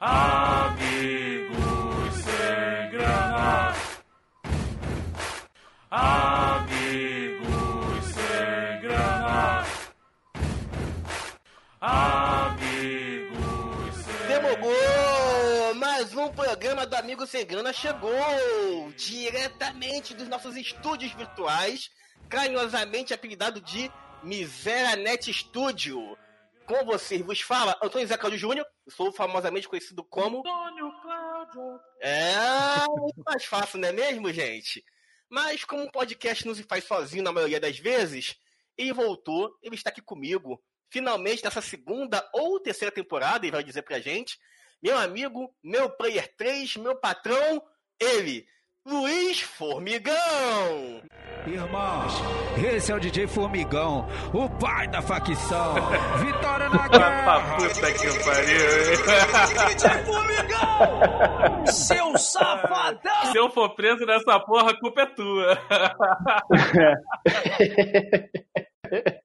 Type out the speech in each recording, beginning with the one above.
Amigos sem grana. Amigos sem grana. Amigos sem Demogou! Mais um programa do Amigo Sem Grana chegou! Diretamente dos nossos estúdios virtuais, carinhosamente apelidado de Miseranet Studio. Com vocês vos fala Antônio Zé Claudio Júnior, sou famosamente conhecido como. Antônio Cláudio. É muito mais fácil, não é mesmo, gente? Mas como um podcast não se faz sozinho na maioria das vezes, ele voltou, ele está aqui comigo, finalmente nessa segunda ou terceira temporada, ele vai dizer pra gente, meu amigo, meu player 3, meu patrão, ele, Luiz Formigão! Irmãos, esse é o DJ Formigão, o pai da facção. Vitória na guerra! puta que pariu. Seu safadão! Se eu for preso nessa porra, a culpa é tua.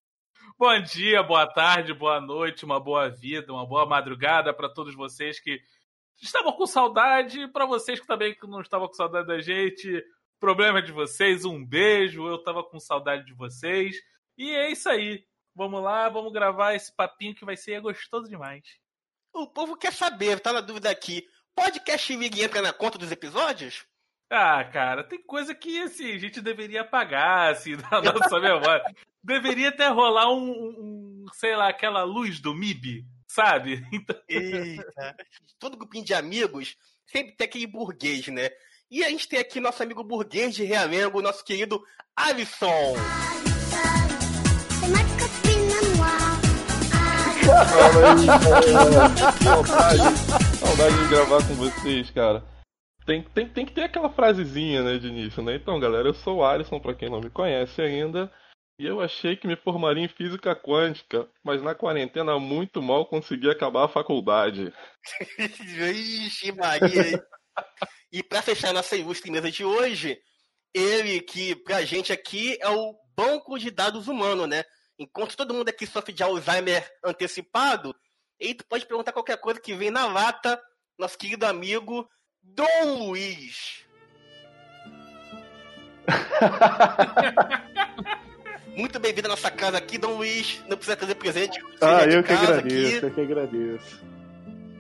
Bom dia, boa tarde, boa noite, uma boa vida, uma boa madrugada para todos vocês que estavam com saudade, para vocês que também não estavam com saudade da gente. Problema de vocês, um beijo. Eu tava com saudade de vocês. E é isso aí. Vamos lá, vamos gravar esse papinho que vai ser gostoso demais. O povo quer saber, tá na dúvida aqui. Podcast League entra na conta dos episódios? Ah, cara, tem coisa que assim, a gente deveria apagar, assim, da nossa memória. Deveria até rolar um- um, sei lá, aquela luz do MIB, sabe? Então, Eita. Todo grupinho de amigos sempre tem aquele burguês, né? E a gente tem aqui nosso amigo burguês de Realengo, nosso querido Alisson. Saudade de gravar com vocês, cara. Tem, tem, tem que ter aquela frasezinha, né, de início, né? Então, galera, eu sou o Alisson, pra quem não me conhece ainda, e eu achei que me formaria em física quântica, mas na quarentena muito mal consegui acabar a faculdade. Ixi, Maria. e pra fechar nossa ilustre mesa de hoje, ele que pra gente aqui é o banco de dados humano, né? Enquanto todo mundo aqui sofre de Alzheimer antecipado, ele pode perguntar qualquer coisa que vem na lata, nosso querido amigo Dom Luiz. Muito bem-vindo à nossa casa aqui, Dom Luiz. Não precisa trazer presente. Ah, eu que agradeço, aqui. eu que agradeço.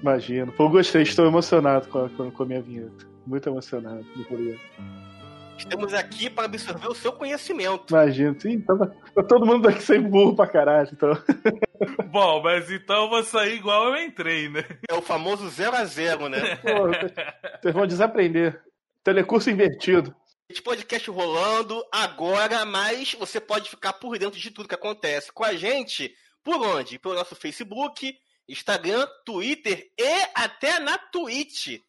Imagino. Pô, gostei, estou emocionado com a, com, a minha vinheta. Muito emocionado. Muito obrigado. Estamos aqui para absorver o seu conhecimento. Imagino. Sim, tava, tá todo mundo aqui sem burro pra caralho, então. Bom, mas então eu vou sair igual eu entrei, né? É o famoso 0 a 0 né? Pô, vocês vão desaprender. Telecurso invertido. Esse podcast rolando agora, mas você pode ficar por dentro de tudo que acontece com a gente. Por onde? Pelo nosso Facebook, Instagram, Twitter e até na Twitch.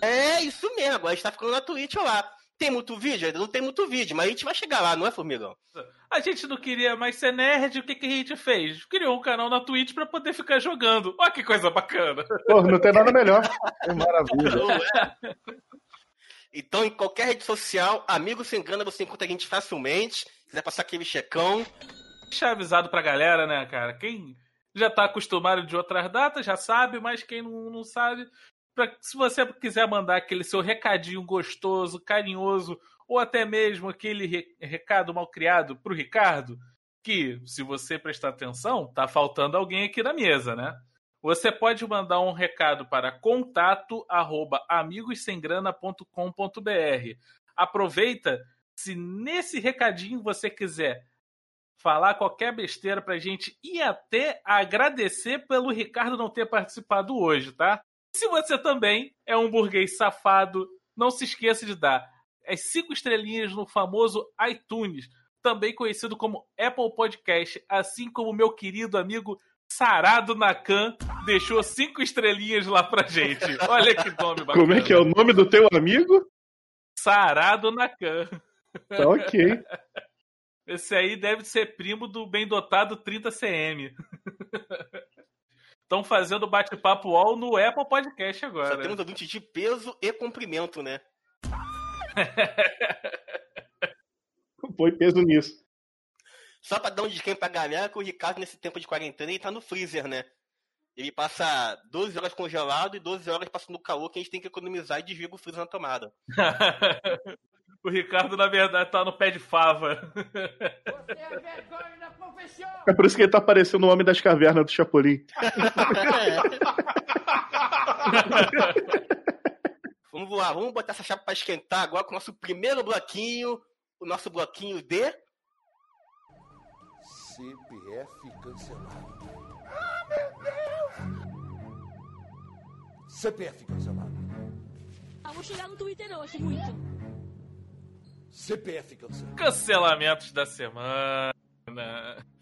É isso mesmo, agora a gente tá ficando na Twitch lá. Tem muito vídeo? Ainda não tem muito vídeo, mas a gente vai chegar lá, não é, Formigão? A gente não queria mais ser nerd, o que, que a gente fez? Criou um canal na Twitch pra poder ficar jogando. Olha que coisa bacana. Pô, não tem nada melhor. Que maravilha. Então, em qualquer rede social, amigo sem grana, você encontra a gente facilmente. Se quiser passar aquele checão, Deixar avisado pra galera, né, cara? Quem já tá acostumado de outras datas já sabe, mas quem não, não sabe, pra, se você quiser mandar aquele seu recadinho gostoso, carinhoso, ou até mesmo aquele re- recado mal criado pro Ricardo, que, se você prestar atenção, tá faltando alguém aqui na mesa, né? Você pode mandar um recado para contato arroba amigossemgrana.com.br. Aproveita, se nesse recadinho você quiser falar qualquer besteira pra gente e até agradecer pelo Ricardo não ter participado hoje, tá? Se você também é um burguês safado, não se esqueça de dar as cinco estrelinhas no famoso iTunes, também conhecido como Apple Podcast, assim como meu querido amigo Sarado Nakan deixou cinco estrelinhas lá pra gente. Olha que nome bacana. Como é que é o nome do teu amigo? Sarado Nakan. Tá ok. Esse aí deve ser primo do bem dotado 30CM. Estão fazendo bate-papo all no Apple Podcast só agora. temos ouvintes de peso e comprimento, né? Põe peso nisso. Só pra dar um descanso pra galera que o Ricardo, nesse tempo de quarentena, ele tá no freezer, né? Ele passa 12 horas congelado e 12 horas passando calor que a gente tem que economizar e desliga o freezer na tomada. o Ricardo, na verdade, tá no pé de fava. É por isso que ele tá parecendo o Homem das Cavernas do Chapolin. vamos lá, vamos botar essa chapa pra esquentar agora com o nosso primeiro bloquinho, o nosso bloquinho de CPF cancelado. Ah, meu Deus! CPF cancelado. Ah, vou chegar no Twitter hoje, muito. CPF cancelado. Cancelamentos da semana.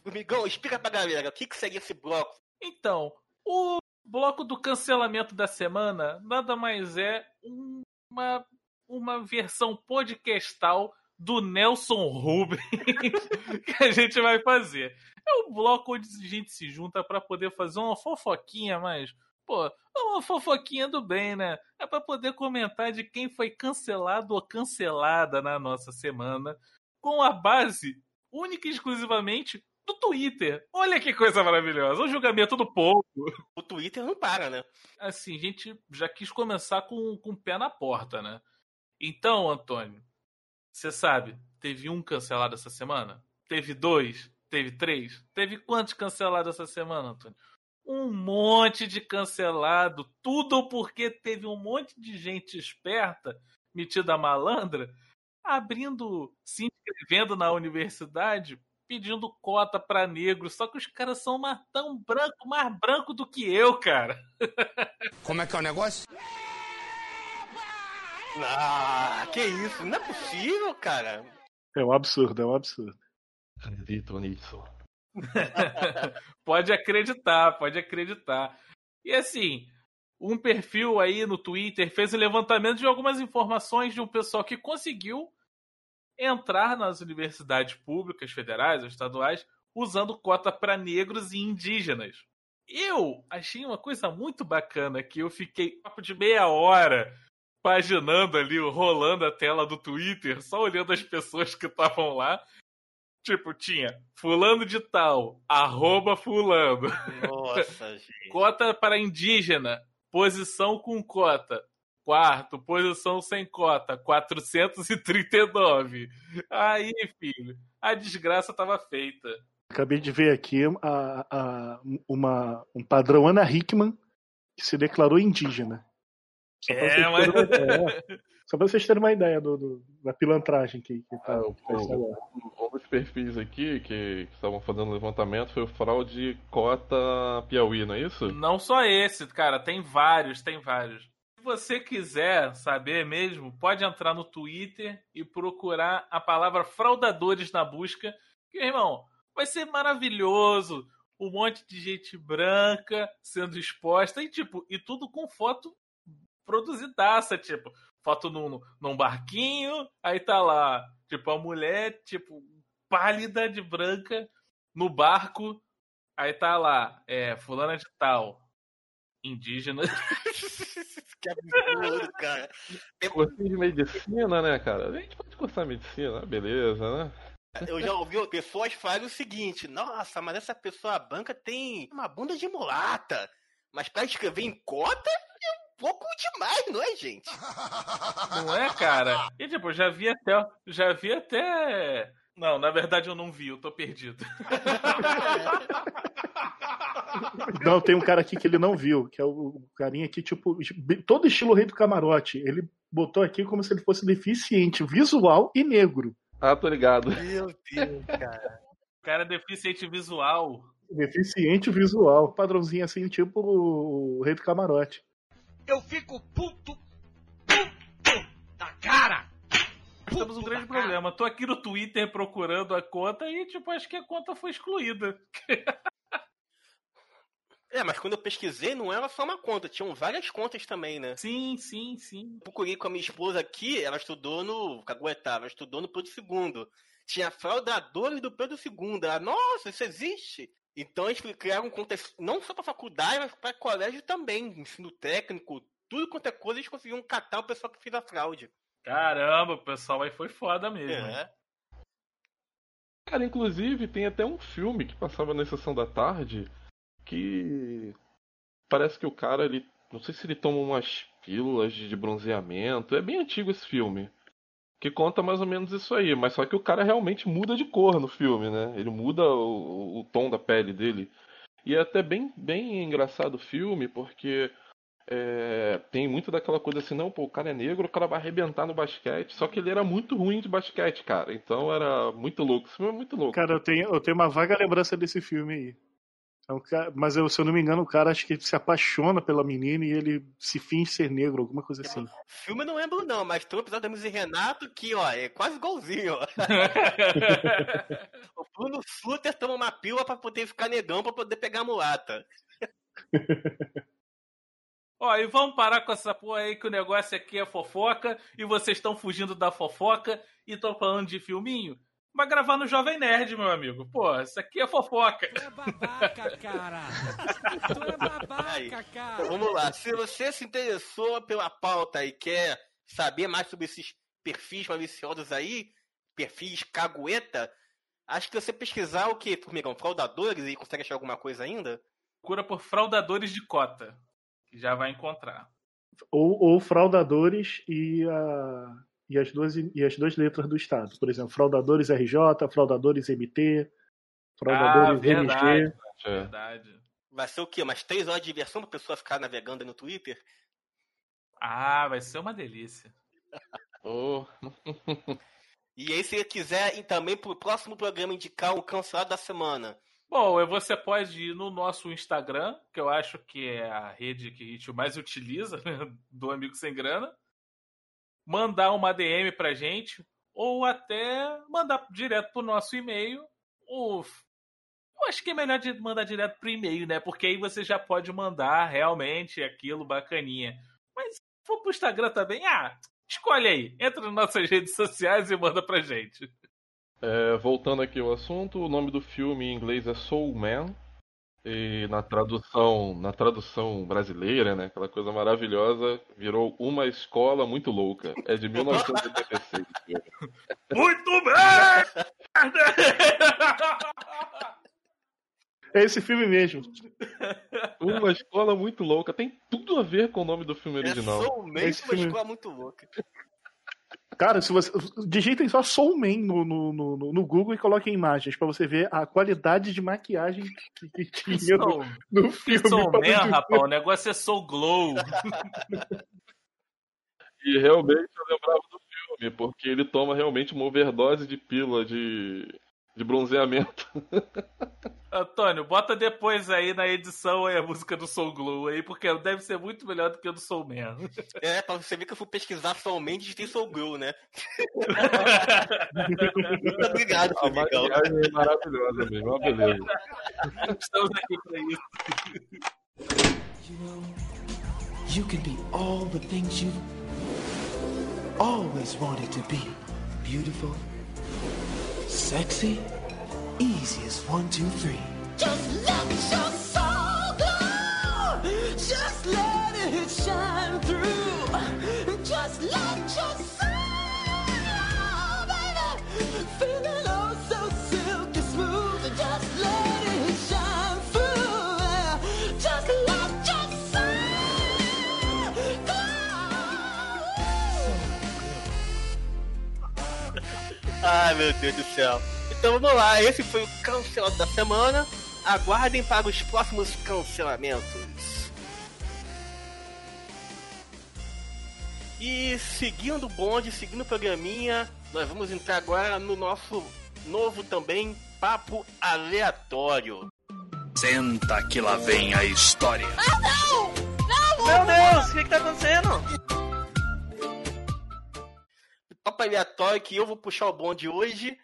Formigão, explica pra galera o que, que seria esse bloco. Então, o bloco do cancelamento da semana nada mais é uma, uma versão podcastal do Nelson Rubens que a gente vai fazer. É um bloco onde a gente se junta para poder fazer uma fofoquinha, mas, pô, uma fofoquinha do bem, né? É para poder comentar de quem foi cancelado ou cancelada na nossa semana, com a base única e exclusivamente do Twitter. Olha que coisa maravilhosa. O julgamento do povo. O Twitter não para, né? Assim, a gente já quis começar com, com o pé na porta, né? Então, Antônio, você sabe, teve um cancelado essa semana? Teve dois? Teve três? Teve quantos cancelados essa semana, Antônio? Um monte de cancelado. Tudo porque teve um monte de gente esperta, metida malandra, abrindo, se inscrevendo na universidade pedindo cota para negros, só que os caras são mais, tão branco, mais branco do que eu, cara. Como é que é o negócio? Ah, que isso? Não é possível, cara. É um absurdo, é um absurdo. Acredito nisso. pode acreditar, pode acreditar. E assim, um perfil aí no Twitter fez o um levantamento de algumas informações de um pessoal que conseguiu entrar nas universidades públicas, federais ou estaduais, usando cota para negros e indígenas. Eu achei uma coisa muito bacana que eu fiquei papo de meia hora paginando ali, rolando a tela do Twitter, só olhando as pessoas que estavam lá. Tipo, tinha fulano de tal, arroba fulano. Nossa, gente. Cota para indígena, posição com cota. Quarto, posição sem cota, 439. Aí, filho, a desgraça estava feita. Acabei de ver aqui a, a, uma, um padrão Ana Hickman que se declarou indígena. Só pra, É, vocês, mas- terem uma, é, só pra vocês terem uma ideia do, do- da pilantragem que, que tá, Ah, o, que tá um dos perfis aqui que, que estavam fazendo levantamento foi o fraude cota Piauí, não é isso? Não só esse, cara, tem vários, tem vários. Se você quiser saber mesmo, pode entrar no Twitter e procurar a palavra fraudadores na busca. Que, irmão, vai ser maravilhoso. Um monte de gente branca sendo exposta e, tipo, e tudo com foto produzidaça, tipo, foto num, num barquinho, aí tá lá, tipo, a mulher, tipo, pálida de branca no barco, aí tá lá, é, fulana de tal, indígena. que absurdo, cara. Cursinho de medicina, né, cara? A gente pode cursar medicina, beleza, né? Eu já ouvi pessoas falarem o seguinte: nossa, mas essa pessoa branca tem uma bunda de mulata. Mas pra escrever em cota pouco demais, não é, gente? Não é, cara? E tipo, já vi até. Já vi até. Não, na verdade eu não vi, eu tô perdido. Não, tem um cara aqui que ele não viu, que é o o carinha aqui, tipo, todo estilo rei do camarote. Ele botou aqui como se ele fosse deficiente visual e negro. Ah, tô ligado. Meu Deus, cara. O cara é deficiente visual. Deficiente visual. Padrãozinho assim, tipo o rei do camarote. Eu fico puto, puto da cara. Temos um grande problema. Tô aqui no Twitter procurando a conta e, tipo, acho que a conta foi excluída. É, mas quando eu pesquisei, não era só uma conta, tinham várias contas também, né? Sim, sim, sim. Procurei com a minha esposa aqui, ela estudou no. Caguetá, ela estudou no Pedro II. Tinha fraudadores do Pedro II. Ela, Nossa, isso existe! Então eles criaram contas não só para faculdade, mas para colégio também, ensino técnico, tudo quanto é coisa, eles conseguiram catar o pessoal que fez a fraude. Caramba, o pessoal aí foi foda mesmo. É. Cara, inclusive tem até um filme que passava na sessão da tarde que parece que o cara, ele. Não sei se ele toma umas pílulas de de bronzeamento. É bem antigo esse filme. Que conta mais ou menos isso aí. Mas só que o cara realmente muda de cor no filme, né? Ele muda o, o tom da pele dele. E é até bem, bem engraçado o filme, porque é, tem muito daquela coisa assim, não, pô, o cara é negro, o cara vai arrebentar no basquete. Só que ele era muito ruim de basquete, cara. Então era muito louco. Esse filme é muito louco. Cara, eu tenho, eu tenho uma vaga lembrança desse filme aí. É um cara- mas eu, se eu não me engano, o cara acho que se apaixona pela menina e ele se finge ser negro, alguma coisa assim. Filme eu não lembro não, mas tem um episódio da e Renato que, ó, é quase igualzinho, ó. o Bruno Suter toma uma pílula pra poder ficar negão, pra poder pegar a mulata. Ó, e vamos parar com essa porra aí que o negócio aqui é fofoca e vocês estão fugindo da fofoca e estão falando de filminho? Vai gravar no Jovem Nerd, meu amigo. Pô, isso aqui é fofoca. Tu é babaca, cara. Tu é babaca, cara. Então, vamos lá, se você se interessou pela pauta e quer saber mais sobre esses perfis maliciosos aí, perfis cagueta, acho que você pesquisar o que, Formigão? Fraudadores e consegue achar alguma coisa ainda? Procura por fraudadores de cota, que já vai encontrar. Ou, ou fraudadores e, a, e, as duas, e as duas letras do Estado. Por exemplo, fraudadores RJ, fraudadores MT, Ah, fraudadores verdade. MG. Verdade. Vai ser o quê? Umas três horas de diversão pra pessoa ficar navegando aí no Twitter? Ah, vai ser uma delícia. Oh, E aí, se você quiser ir também pro próximo programa indicar o cancelado da semana. Bom, e você pode ir no nosso Instagram, que eu acho que é a rede que a gente mais utiliza, né, do Amigo Sem Grana. Mandar uma DM pra gente, ou até mandar direto pro nosso e-mail. O... Eu acho que é melhor de mandar direto pro e-mail, né? Porque aí você já pode mandar realmente aquilo bacaninha. Mas se for pro Instagram também, ah, escolhe aí. Entra nas nossas redes sociais e manda pra gente. É, voltando aqui ao assunto, o nome do filme em inglês é Soul Man. E na tradução, na tradução brasileira, né, aquela coisa maravilhosa, virou Uma Escola Muito Louca. É de 1986. Muito bem! É esse filme mesmo. Uma Escola Muito Louca. Tem tudo a ver com o nome do filme É original. somente Esse uma filme- escola muito louca. Cara, se você. Digitem só Soul Man no, no, no, no Google e coloquem imagens pra você ver a qualidade de maquiagem que, que tinha no, no filme. Soul Man, rapaz. O negócio é Soul Glow. E realmente eu lembrava do filme, porque ele toma realmente uma overdose de pílula de, de bronzeamento. Antônio, bota depois aí na edição aí a música do Soul Glow aí, porque deve ser muito melhor do que a do Soul Man. É, pra você ver que eu fui pesquisar somente de Soul Girl, né? Muito obrigado, A maquiagem é maravilhosa mesmo, uma beleza. Estamos aqui pra isso. You know, you can be all the things you always wanted to be. Beautiful, sexy, easy as one, two, three. Just let your soul go. Just let it shine through. Ai, meu Deus do céu. Então vamos lá, esse foi o cancelado da semana. Aguardem para os próximos cancelamentos. E seguindo o bonde, seguindo o programinha, nós vamos entrar agora no nosso novo também papo aleatório. Senta que lá vem a história. Meu Deus, o que, que tá acontecendo? Papo aleatório que eu vou puxar o bonde hoje.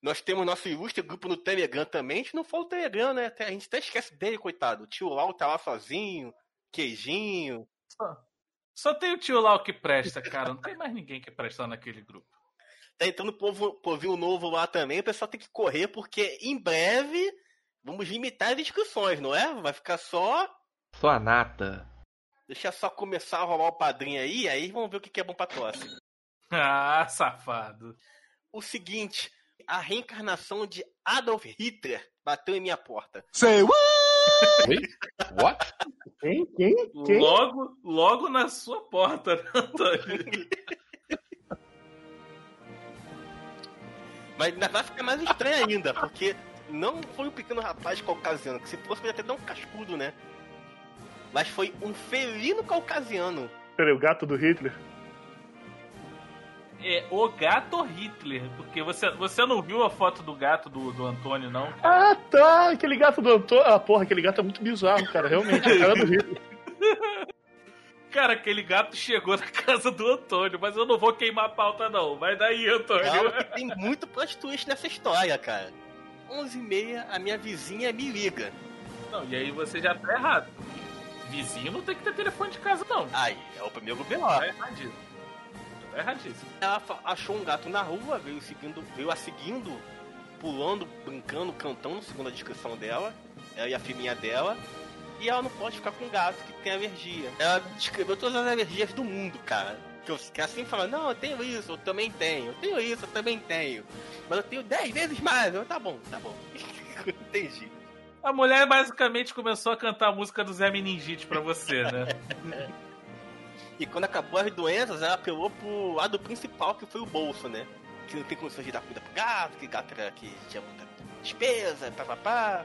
Nós temos nosso ilustre grupo no Telegram também. A gente não fala o Telegram, né? Até- A gente até esquece dele, coitado. O tio Lau tá lá sozinho, queijinho. Só tem o tio o que presta, cara. Não tem mais ninguém que presta naquele grupo. Tá entrando povo, povinho novo lá também. O pessoal tem que correr, porque em breve vamos limitar as inscrições, não é? Vai ficar só. Só a nata. Deixa só começar a rolar o padrinho aí, aí vamos ver o que que é bom pra tosse. Ah, safado. O seguinte, a reencarnação de Adolf Hitler bateu em minha porta. Say what? Oi? What? Quem? Quem? Quem? Logo, logo na sua porta, né, Antônio? Mas ainda vai ficar mais estranho ainda, porque não foi um pequeno rapaz caucasiano, que se fosse podia até dar um cascudo, né? Mas foi um felino caucasiano. Peraí, o gato do Hitler? É o gato Hitler, porque você, você não viu a foto do gato do, do Antônio, não? Ah, tá. Aquele gato do Antônio. Ah, porra, aquele gato é muito bizarro, cara. Realmente, a cara do Hitler. Cara, aquele gato chegou na casa do Antônio, mas eu não vou queimar a pauta, não. Vai daí, Antônio. Que tem muito plot twist nessa história, cara. 11h30, a minha vizinha me liga. Não, e aí você já tá errado. Vizinho não tem que ter telefone de casa, não. Aí, é o primeiro BO. Tá erradíssimo. Erradíssimo. Ela achou um gato na rua, veio seguindo, veio a seguindo, pulando, brincando, cantando, segundo a descrição dela. Ela e a filhinha dela. E ela não pode ficar com um gato que tem alergia. Ela descreveu todas as alergias do mundo, cara. Que, eu, que assim fala, não, eu tenho isso, eu também tenho. Eu tenho isso, eu também tenho. Mas eu tenho 10 vezes mais. Eu, tá bom, tá bom. Entendi. A mulher basicamente começou a cantar a música do Zé Meningite pra você, né? E quando acabou as doenças, ela apelou pro lado principal, que foi o bolso, né? Que não tem condições de dar comida pro gato, que gato era que tinha muita despesa, papapá.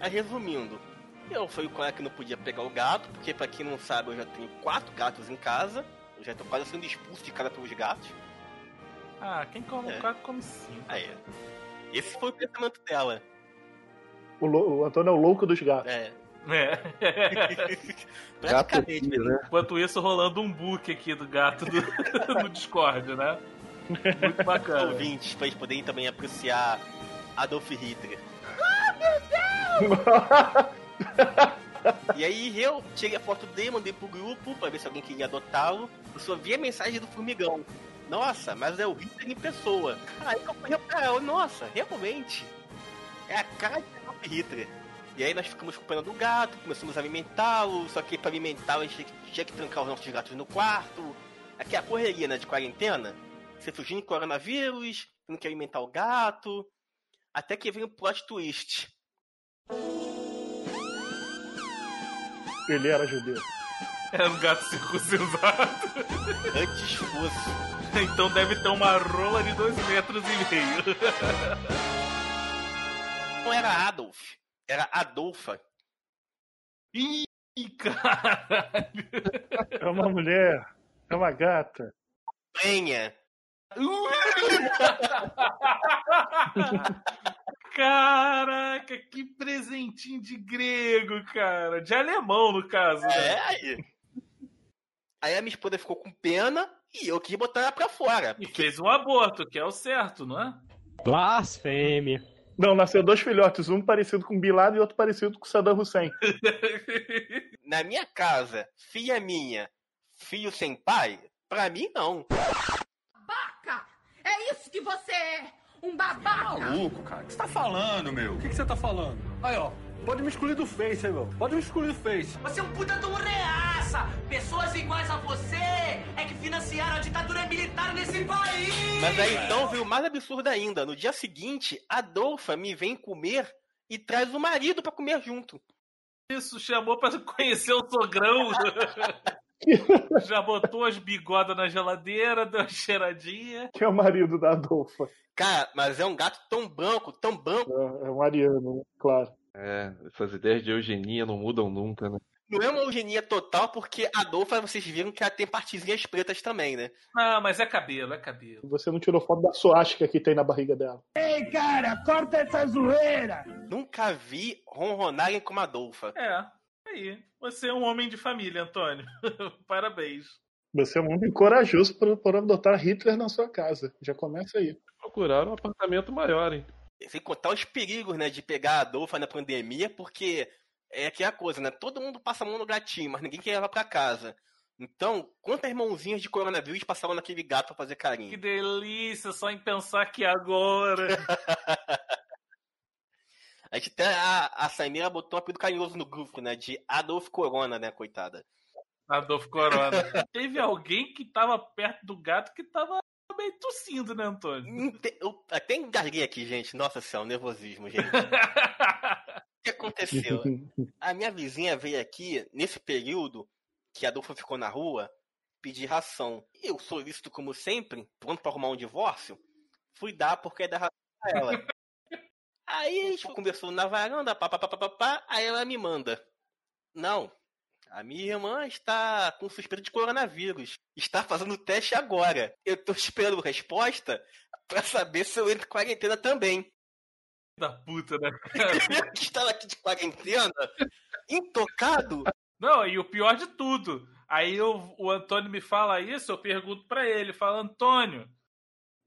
Aí resumindo, eu fui com ela que não podia pegar o gato, porque pra quem não sabe, eu já tenho quatro gatos em casa. Eu já tô quase sendo expulso de casa pelos gatos. Ah, quem come É. o gato come sim. Aí, esse foi o pensamento dela. O, o Antônio é o louco dos gatos. É. É. Praticamente, né? Enquanto isso, rolando um book aqui do gato do, no Discord, né? Muito bacana. ouvintes, pra eles poderem também apreciar Adolf Hitler. E aí eu tirei a foto dele, mandei pro grupo pra ver se alguém queria adotá-lo. E só vi a mensagem do formigão. Nossa, mas é o Hitler em pessoa. Aí eu falei ela, nossa, realmente. É a cara de Adolf Hitler. E aí nós ficamos com pena do gato, começamos a alimentá-lo, só que pra alimentá-lo a gente tinha que- que trancar os nossos gatos no quarto. Aqui é a correria, né, de quarentena. Você fugindo de coronavírus, não quer alimentar o gato. Até que vem o plot twist. Ele era judeu. Era um gato circuncisado. Antes fosse. Então deve ter uma rola de dois metros e meio. Não era Adolf, era Adolfa. Ih, caralho. É uma mulher. É uma gata. Penha. Caraca, que presentinho de grego, cara. De alemão, no caso. né? É, aí. Aí a minha esposa ficou com pena e eu quis botar ela pra fora. E fez um aborto, que é o certo, não é? Blasfêmia. Não, nasceu dois filhotes, um parecido com Bin Laden e outro parecido com Saddam Hussein. Na minha casa, filha minha, filho sem pai, pra mim não. Babaca! É isso que você é! Um babaca! Maluco, cara. O que você tá falando, meu? O que, que você tá falando? Aí, ó. Pode me excluir do Face, hein, meu? Pode me excluir do Face. Você é um puta de um reaça! Pessoas iguais a você é que financiaram a ditadura militar nesse país! Mas aí então veio o mais absurdo ainda. No dia seguinte, a Adolfa me vem comer e traz o marido pra comer junto. Isso, chamou pra conhecer o sogrão. Já botou as bigodas na geladeira, deu uma cheiradinha. Que é o marido da Adolfa. Cara, mas é um gato tão branco, tão branco. É, é um ariano, né? claro. É, essas ideias de eugenia não mudam nunca, né? Não é uma eugenia total, porque a Adolfa, vocês viram que ela tem partezinhas pretas também, né? Não, mas é cabelo, é cabelo. Você não tirou foto da suástica que tem na barriga dela. Ei, cara, corta essa zoeira! Nunca vi ronronarem como a Adolfa. É, aí. Você é um homem de família, Antônio. Parabéns. Você é um homem corajoso por, por adotar Hitler na sua casa. Já começa aí. Procuraram um apartamento maior, hein? Sem contar os perigos, né, de pegar a Adolfa na pandemia, porque é aquela coisa, né? Todo mundo passa a mão no gatinho, mas ninguém quer levar pra casa. Então, quantas mãozinhas de coronavírus passavam naquele gato pra fazer Que carinho? delícia, só em pensar que agora. A gente até, a, a Saimira botou um apelido carinhoso no grupo, né? De Adolf Corona, né, coitada. Adolfo Corona. Teve alguém que tava perto do gato que tava meio tossindo, né, Antônio? Eu até engasguei aqui, gente. Nossa senhora, o nervosismo, gente. O que aconteceu? A minha vizinha veio aqui, nesse período que a Adolfo ficou na rua, pedir ração. Eu, solícito como sempre, pronto pra arrumar um divórcio, fui dar porque é da ração pra ela. Aí a gente conversou na varanda, pá, pá, pá, pá, pá, aí ela me manda. Não, a minha irmã está com suspeita de coronavírus. Está fazendo teste agora. Eu tô esperando resposta pra saber se eu entro em quarentena também. Da puta, né? Eu que estava aqui de quarentena, intocado. Não, e o pior de tudo. Aí o, o Antônio me fala isso, eu pergunto pra ele, falo, Antônio,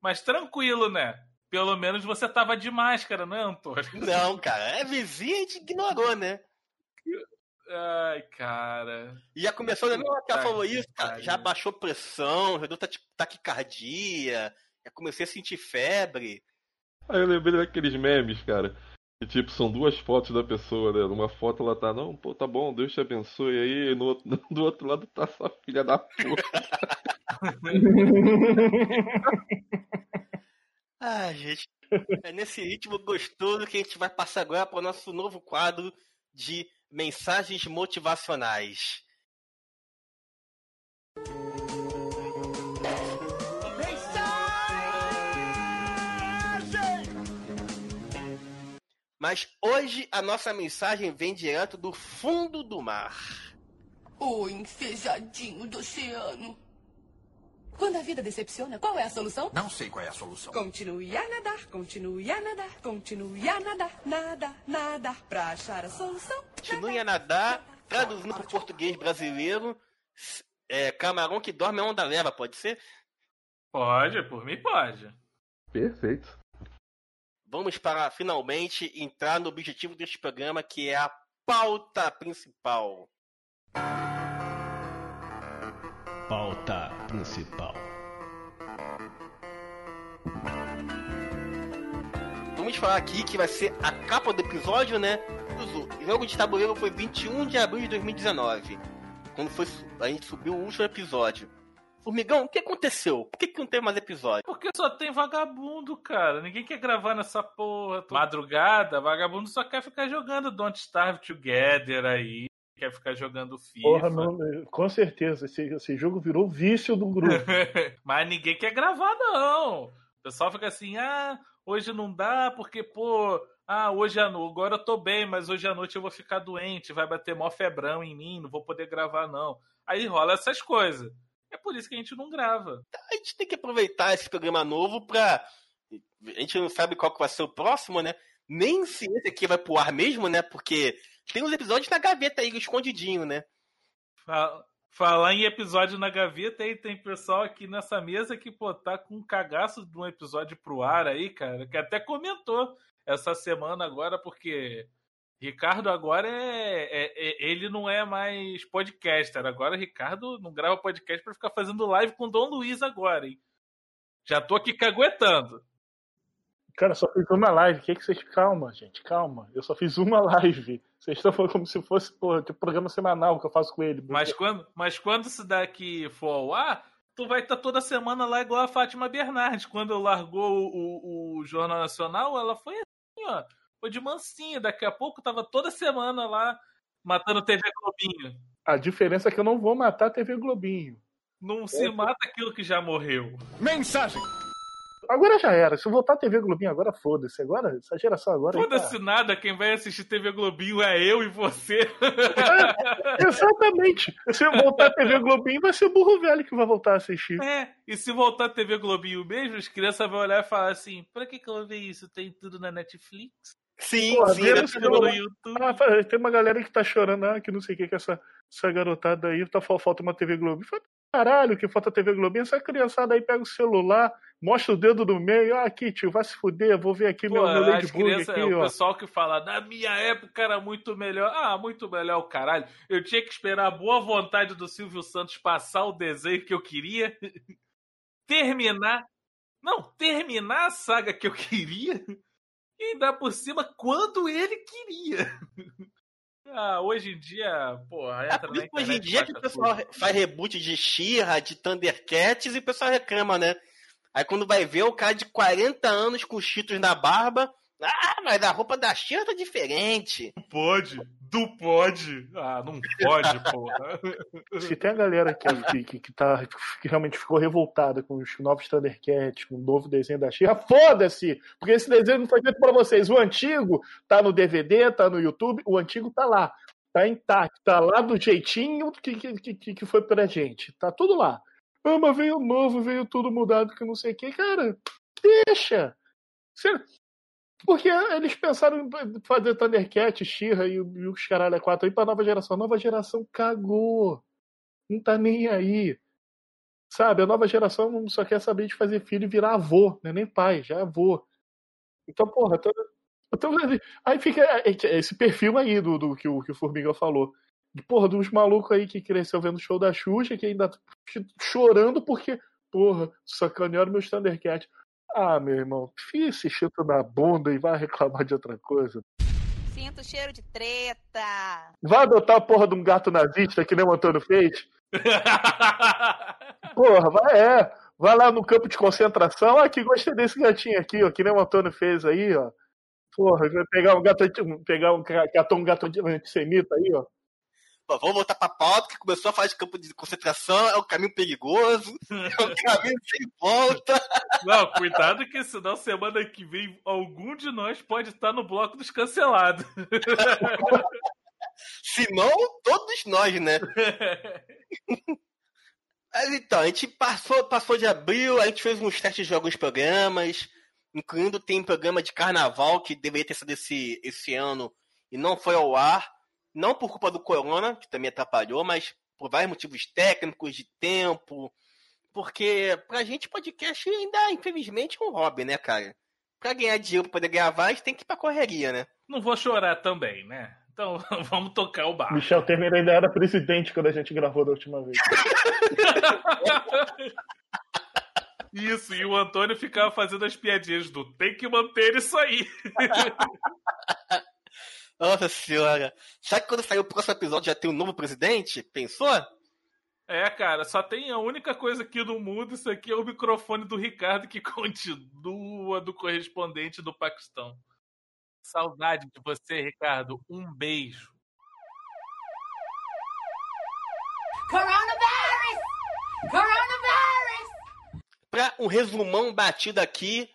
mas tranquilo, né? Pelo menos você tava de máscara, não é, Antônio? Não, cara, é vizinha, a gente ignorou, né? Ai, cara. E já começou, né? Não, ela falou isso, cara, já baixou pressão, já deu taquicardia, já comecei a sentir febre. Aí eu lembrei daqueles memes, cara. Que tipo, são duas fotos da pessoa, né? Numa foto ela tá, não, pô, tá bom, Deus te abençoe. Aí no outro, do outro lado tá sua filha da puta. Ah, gente. É nesse ritmo gostoso que a gente vai passar agora para o nosso novo quadro de mensagens motivacionais. Mas hoje a nossa mensagem vem direto do fundo do mar. O enfejadinho do oceano. Quando a vida decepciona, qual é a solução? Não sei qual é a solução. Continue a nadar, continue a nadar, continue a nadar, nadar, nadar, pra achar a solução. Continue a nadar, traduzindo para o português brasileiro, é, camarão que dorme a onda leva, pode ser? Pode, por mim pode. Perfeito. Vamos para finalmente entrar no objetivo deste programa, que é a pauta principal. Pauta principal. Vamos falar aqui que vai ser a capa do episódio, né? O jogo de tabuleiro foi 21 de abril de 2019. Quando foi, a gente subiu o último episódio. Formigão, o que aconteceu? Por que, que não teve mais episódio? Porque só tem vagabundo, cara. Ninguém quer gravar nessa porra. Madrugada, vagabundo só quer ficar jogando Don't Starve Together aí. Quer ficar jogando FIFA. Porra, não, com certeza. Esse, esse jogo virou vício do grupo. Mas ninguém quer gravar, não. O pessoal fica assim, ah, hoje não dá porque, pô, ah, hoje à noite, agora eu tô bem, mas hoje à noite eu vou ficar doente, vai bater mó febrão em mim, não vou poder gravar, não. Aí rola essas coisas. É por isso que a gente não grava. A gente tem que aproveitar esse programa novo pra. A gente não sabe qual que vai ser o próximo, né? Nem se esse aqui vai pro ar mesmo, né? Porque tem uns episódios na gaveta aí, escondidinho, né? Fa- Falar em episódio na gaveta, aí tem pessoal aqui nessa mesa que, pô, tá com um cagaço de um episódio pro ar aí, cara, que até comentou essa semana agora, porque Ricardo agora é, é- é- ele não é mais podcaster. Agora Ricardo não grava podcast pra ficar fazendo live com o Dom Luiz agora, hein? Já tô aqui caguetando. Cara, só fiz uma live. Que que vocês. Calma, gente, calma. Eu só fiz uma live. Vocês estão falando como se fosse, pô, tipo programa semanal que eu faço com ele. Mas quando, mas quando isso daqui for ao ar, tu vai estar toda semana lá igual a Fátima Bernardes. Quando largou o, o- o Jornal Nacional, ela foi assim, ó. Foi de mansinho. Daqui a pouco tava toda semana lá matando TV Globinho. A diferença é que eu não vou matar a TV Globinho. Não se mata aquilo que já morreu. Mensagem! Agora já era. Se eu voltar a TV Globinho agora, foda-se. Agora, essa geração agora. aí tá- Foda-se nada, quem vai assistir TV Globinho é eu e você. Exatamente. Se eu voltar a TV Globinho, vai ser o burro velho que vai voltar a assistir. É, e se voltar a TV Globinho mesmo, as crianças vão olhar e falar assim: pra que, que eu vou ver isso? Tem tudo na Netflix? Sim, Porra, sim, no celular. YouTube. Ah, tem uma galera que tá chorando, ah, que não sei o que, que essa, essa garotada aí, tá, fal- falta uma TV. Fala, Caralho, que falta TV Globinho. Essa criançada aí pega o celular, mostra o dedo no meio. Ah, aqui, tio, vai se fuder, vou ver aqui Pô, meu, meu Ladybug aqui, é o ó. pessoal que fala, na minha época era muito melhor. Ah, muito melhor o caralho. Eu tinha que esperar a boa vontade do Silvio Santos passar o desenho que eu queria, terminar. Não, terminar a saga que eu queria e ainda por cima quando ele queria. Ah, hoje em dia, porra, É entra por na isso que hoje em dia que o pessoal tudo. faz reboot de She-Ra, de Thundercats e o pessoal reclama, né? Aí quando vai ver o cara de 40 anos com os cheetos na barba, Ah, mas a roupa da Xia tá diferente. Pode, do pode. Ah, não pode, porra. Se tem a galera que, que, que tá, que realmente ficou revoltada com os novos Thundercats, com o novo desenho da Xirra, foda-se! Porque esse desenho não foi feito pra vocês. O antigo tá no DVD, tá no YouTube, o antigo tá lá. Tá intacto, tá lá do jeitinho que, que, que, que foi pra gente. Tá tudo lá. Ah, mas veio novo, veio tudo mudado, que não sei o que. Cara, deixa! Porque eles pensaram em fazer Thundercat, She-Ra e, o- os caralho a quatro aí pra nova geração. A nova geração cagou. Não tá nem aí. Sabe, a nova geração só quer saber de fazer filho e virar avô, não é nem pai, já é avô. Então, porra, tô- então, aí fica esse perfil aí do, do que, o, que o Formiga falou. De, Porra, dos malucos aí que cresceu vendo o show da Xuxa, que ainda chorando porque, porra, sacanearam meus Thundercat. Ah, meu irmão, fia esse chito na bunda e vai reclamar de outra coisa. Sinto cheiro de treta. Vai adotar a porra de um gato nazista que nem o Antônio fez? Porra, vai é. Vai lá no campo de concentração. Ah, que gostei desse gatinho aqui, ó, que nem o Antônio fez aí, ó. Porra, vai pegar um gato, pegar um gato, um gato antissemita aí, ó. Vamos voltar pra pauta, que começou a falar de campo de concentração, é um caminho perigoso, é um caminho sem volta. Não, cuidado que senão semana que vem algum de nós pode estar no bloco dos cancelados. Se não, todos nós, né? Mas então, a gente passou, passou de abril, a gente fez uns testes de alguns programas, incluindo tem programa de carnaval que deveria ter sido esse, esse ano e não foi ao ar, não por culpa do corona, que também atrapalhou, mas por vários motivos técnicos, de tempo, porque pra gente podcast ainda, infelizmente, é um hobby, né, cara? Pra ganhar dinheiro, pra poder gravar, a gente tem que ir pra correria, né? Não vou chorar também, né? Então vamos tocar o bar. Michel Temer ainda era presidente quando a gente gravou da última vez. Isso, e o Antônio ficava fazendo as piadinhas do tem que manter isso aí. Nossa senhora. Será que quando sair o próximo episódio já tem um novo presidente? Pensou? É, cara, só tem a única coisa aqui no mundo, isso aqui é o microfone do Ricardo que continua do correspondente do Paquistão. Saudade de você, Ricardo. Um beijo. Coronavirus! Coronavirus! Pra um resumão batido aqui,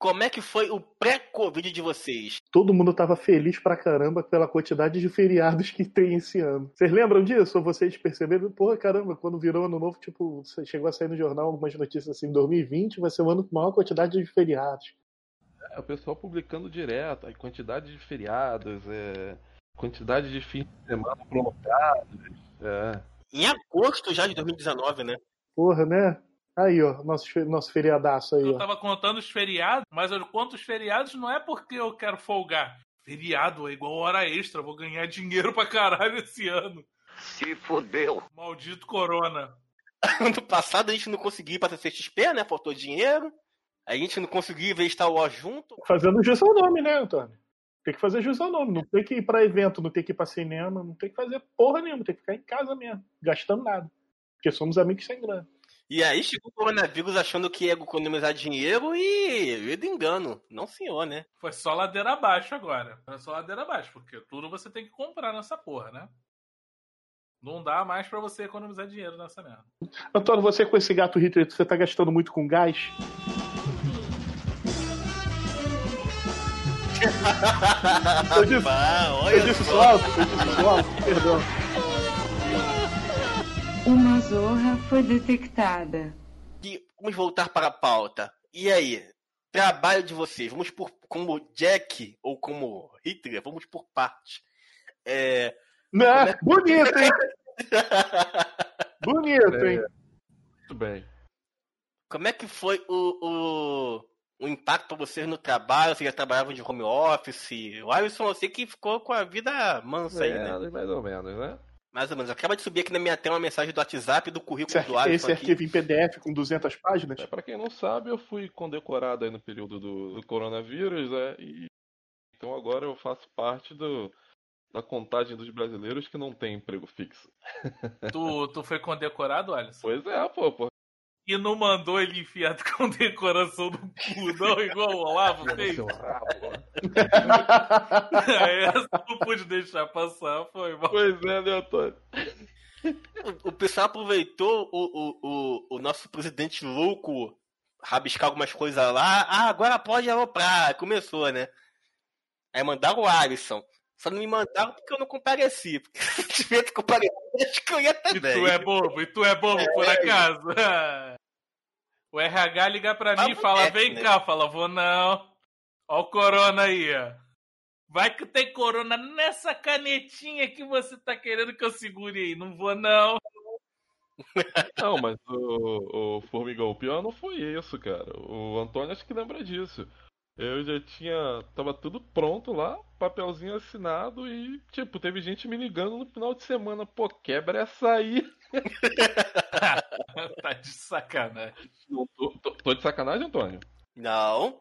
como é que foi o pré-Covid de vocês? Todo mundo tava feliz pra caramba pela quantidade de feriados que tem esse ano. Vocês lembram disso? Ou vocês perceberam? Porra, caramba, quando virou ano novo, tipo, chegou a sair no jornal algumas notícias assim, 2020 vai ser o ano com maior quantidade de feriados. É, o pessoal publicando direto, a quantidade de feriados, é, quantidade de fins de semana prolongados. É. Em agosto já de 2019, né? Porra, né? Aí, ó, nosso, nosso feriadaço aí, Eu ó. tava contando os feriados, mas eu conto os feriados não é porque eu quero folgar. Feriado é igual hora extra, vou ganhar dinheiro pra caralho esse ano. Se fodeu. Maldito corona. Ano passado a gente não conseguiu ir pra CXP, né? Faltou dinheiro. A gente não conseguiu ver Star Wars junto. Fazendo jus ao nome, né, Antônio? Tem que fazer jus ao nome. Não tem que ir pra evento, não tem que ir pra cinema, não tem que fazer porra nenhuma. Tem que ficar em casa mesmo, gastando nada. Porque somos amigos sem grana. E aí chegou o coronavírus achando que ia economizar dinheiro e eu de engano. Não senhor, né? Foi só ladeira abaixo agora. Foi só ladeira abaixo, porque tudo você tem que comprar nessa porra, né? Não dá mais pra você economizar dinheiro nessa merda. Antônio, você com esse gato Hitler, você tá gastando muito com gás? Eu disse, eu disse isso alto, eu disse alto, perdão. Uma zorra foi detectada. E vamos voltar para a pauta. E aí? Trabalho de vocês. Vamos por como Jack ou como Hitler, vamos por parte. É... Né? Bonito, hein? Bonito, hein? Muito bem. Como é que foi o, o, o impacto para vocês no trabalho? Vocês já trabalhavam de home office? O Alisson, eu sei que ficou com a vida mansa aí, né? É, mais ou menos, né? Mais ou menos. Acaba de subir aqui na minha tela uma mensagem do WhatsApp do currículo Esse, do Alisson esse aqui. arquivo em PDF com 200 páginas? É, pra quem não sabe, eu fui condecorado aí no período do, do coronavírus, né? E então agora eu faço parte do, da contagem dos brasileiros que não tem emprego fixo. Tu, tu foi condecorado, Alisson? Pois é, pô, pô. E não mandou ele enfiar com decoração no cu, não, igual o Olavo fez? Ó. Essa não pude deixar passar, foi mal. Pois é, né, Antônio? O, pessoal aproveitou o, o, o, o nosso presidente louco rabiscar algumas coisas lá. Ah, agora pode aloprar. Começou, né? Aí mandaram o Alisson. Só não me mandaram porque eu não compareci. Porque se tivesse comparecido, acho que eu ia E também. tu é bobo, e tu é bobo por É. acaso. O RH liga pra mim e Papo fala: reto, vem né? cá, fala, vou não. Ó o corona aí, ó. Vai que tem corona nessa canetinha que você tá querendo que eu segure aí. Não vou, não. Não, mas o, o Formigão, o pior não foi isso, cara. O Antônio acho que lembra disso. Eu já tinha. Tava tudo pronto lá, papelzinho assinado e, tipo, teve gente me ligando no final de semana. Pô, quebra essa aí. tá de sacanagem. Não tô, tô- tô de sacanagem, Antônio? Não.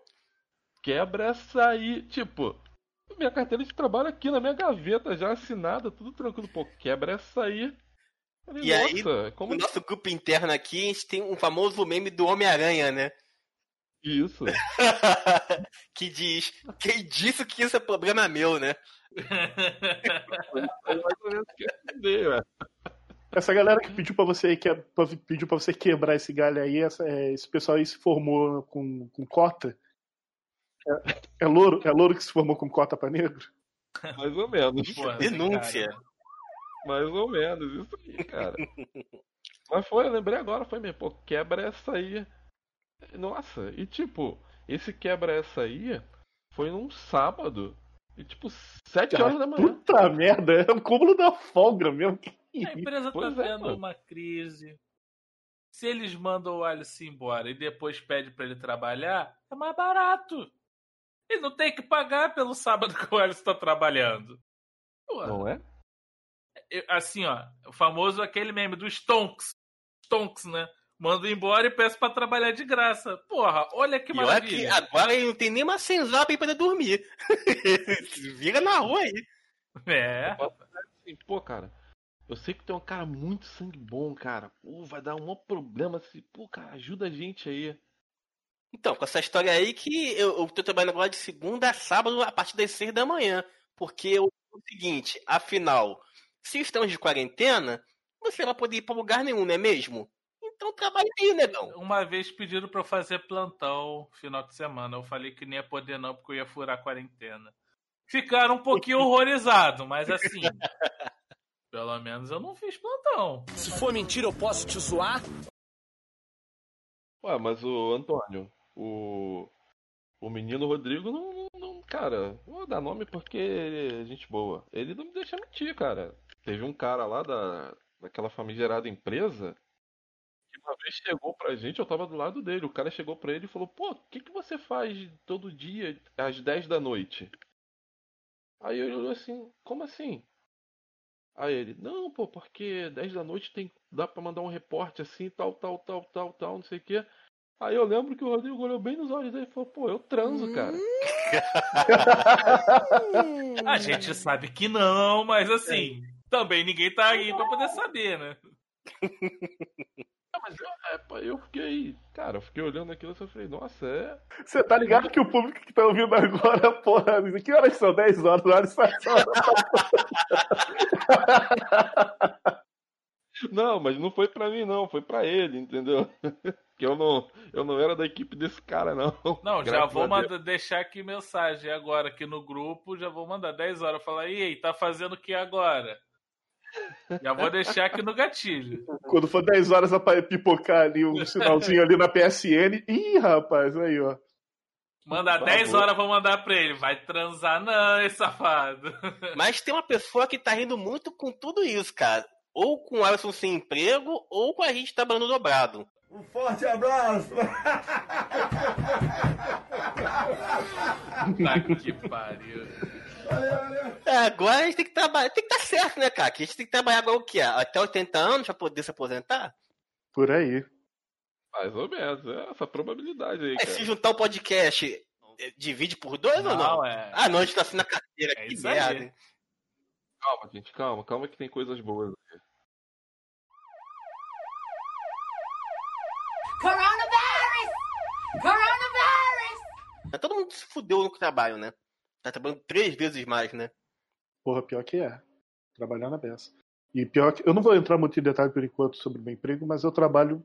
Quebra essa aí. Tipo, minha carteira de trabalho aqui na minha gaveta, já assinada, tudo tranquilo. Pô, quebra essa aí. Falei, E aí, "Nossa, como no nosso grupo interno aqui, a gente tem um famoso meme do Homem-Aranha, né? Isso? que diz: Quem disse que isso é problema meu, né? É. Essa galera que pediu pra você que pra- pediu pra você quebrar esse galho aí, essa- é, esse pessoal aí se formou com, com cota. É, é louro, é louro que se formou com cota pra negro? Mais ou menos. Porra, Denúncia. cara. Mais ou menos, isso aí, cara. Mas foi, eu lembrei agora, foi mesmo, pô, quebra essa aí. Nossa, e tipo, esse quebra essa aí foi num sábado. E tipo, sete horas da manhã. Puta merda, é o cúmulo da folga mesmo. Que A empresa Pois tá é, tendo mano. uma crise. Se eles mandam o Alice embora e depois pedem pra ele trabalhar, é mais barato. Ele não tem que pagar pelo sábado que o Alice tá trabalhando. Pô, Não é? assim, ó, o famoso aquele meme do Stonks. Stonks, né? Manda embora e peço pra trabalhar de graça. Porra, olha que E olha que maravilha. agora ele não tem nem uma senzala pra ir poder dormir. Se Vira na rua aí. É. Assim, pô, cara, eu sei que tem um cara muito sangue bom, cara. Pô, vai dar um maior problema se. Pô, cara, ajuda a gente aí. Então, com essa história aí que eu, eu tô trabalhando agora de segunda a sábado a partir das seis da manhã. Porque o, o seguinte, afinal, se estamos de quarentena, você não vai poder ir pra lugar nenhum, não é mesmo? Então trabalha aí, negão. Uma vez pediram pra eu fazer plantão final de semana. Eu falei que nem ia poder não, porque eu ia furar a quarentena. Ficaram um pouquinho horrorizados, mas assim. pelo menos eu não fiz plantão. Se for mentira, eu posso te zoar? Ué, mas o Antônio, o. O menino Rodrigo não, não, não- Cara, vou dar nome porque ele é gente boa. Ele não me deixa mentir, cara. Teve um cara lá da, daquela famigerada empresa uma vez chegou pra gente, eu tava do lado dele. O cara chegou pra ele e falou: Pô, o que, que você faz todo dia às 10 da noite? Aí ele olhou assim: Como assim? Aí ele: Não, pô, porque 10 da noite tem, dá pra mandar um reporte assim, tal, tal, tal, tal, tal, não sei o quê. Aí eu lembro que o Rodrigo olhou bem nos olhos dele e falou: Pô, eu transo, cara. A gente sabe que não, mas assim. Também ninguém tá aí pra poder saber, né? Mas eu, é, eu fiquei. Cara, eu fiquei olhando aquilo e eu falei, nossa, é. Você tá ligado que o público que tá ouvindo agora, porra, que horas são? 10 horas, horas Não, mas não foi pra mim, não, foi pra ele, entendeu? Que eu não, eu não era da equipe desse cara, não. Não, já vou mandar, deixar aqui mensagem agora aqui no grupo. Já vou mandar 10 horas. Falar, e aí, tá fazendo o que agora? Já vou deixar aqui no gatilho. Quando for 10 horas pra pipocar ali um sinalzinho ali na PSN. Ih, rapaz, aí, ó. Manda Por 10 favor. horas, vou mandar pra ele. Vai transar, não, esse safado. Mas tem uma pessoa que tá rindo muito com tudo isso, cara. Ou com o Alisson sem emprego, ou com a gente trabalhando dobrado. Um forte abraço! Tá que pariu. É, agora a gente tem que trabalhar, tem que estar certo, né, cara? Que a gente tem que trabalhar agora o quê? Até 80 anos pra poder se aposentar? Por aí. Mais ou menos, é essa probabilidade aí, É, cara. se juntar o podcast, é, divide por dois ou não? Não, é. Ah, não, a gente tá assim na carteira, que isso aí. merda. hein? Calma, gente, calma, calma que tem coisas boas aqui. Coronavirus! Coronavirus! Mas Todo mundo se fudeu no trabalho, né? Tá trabalhando três vezes mais, né? Porra, pior que é. Trabalhar na beça. E pior que. Eu não vou entrar muito em detalhe por enquanto sobre o meu emprego, mas eu trabalho.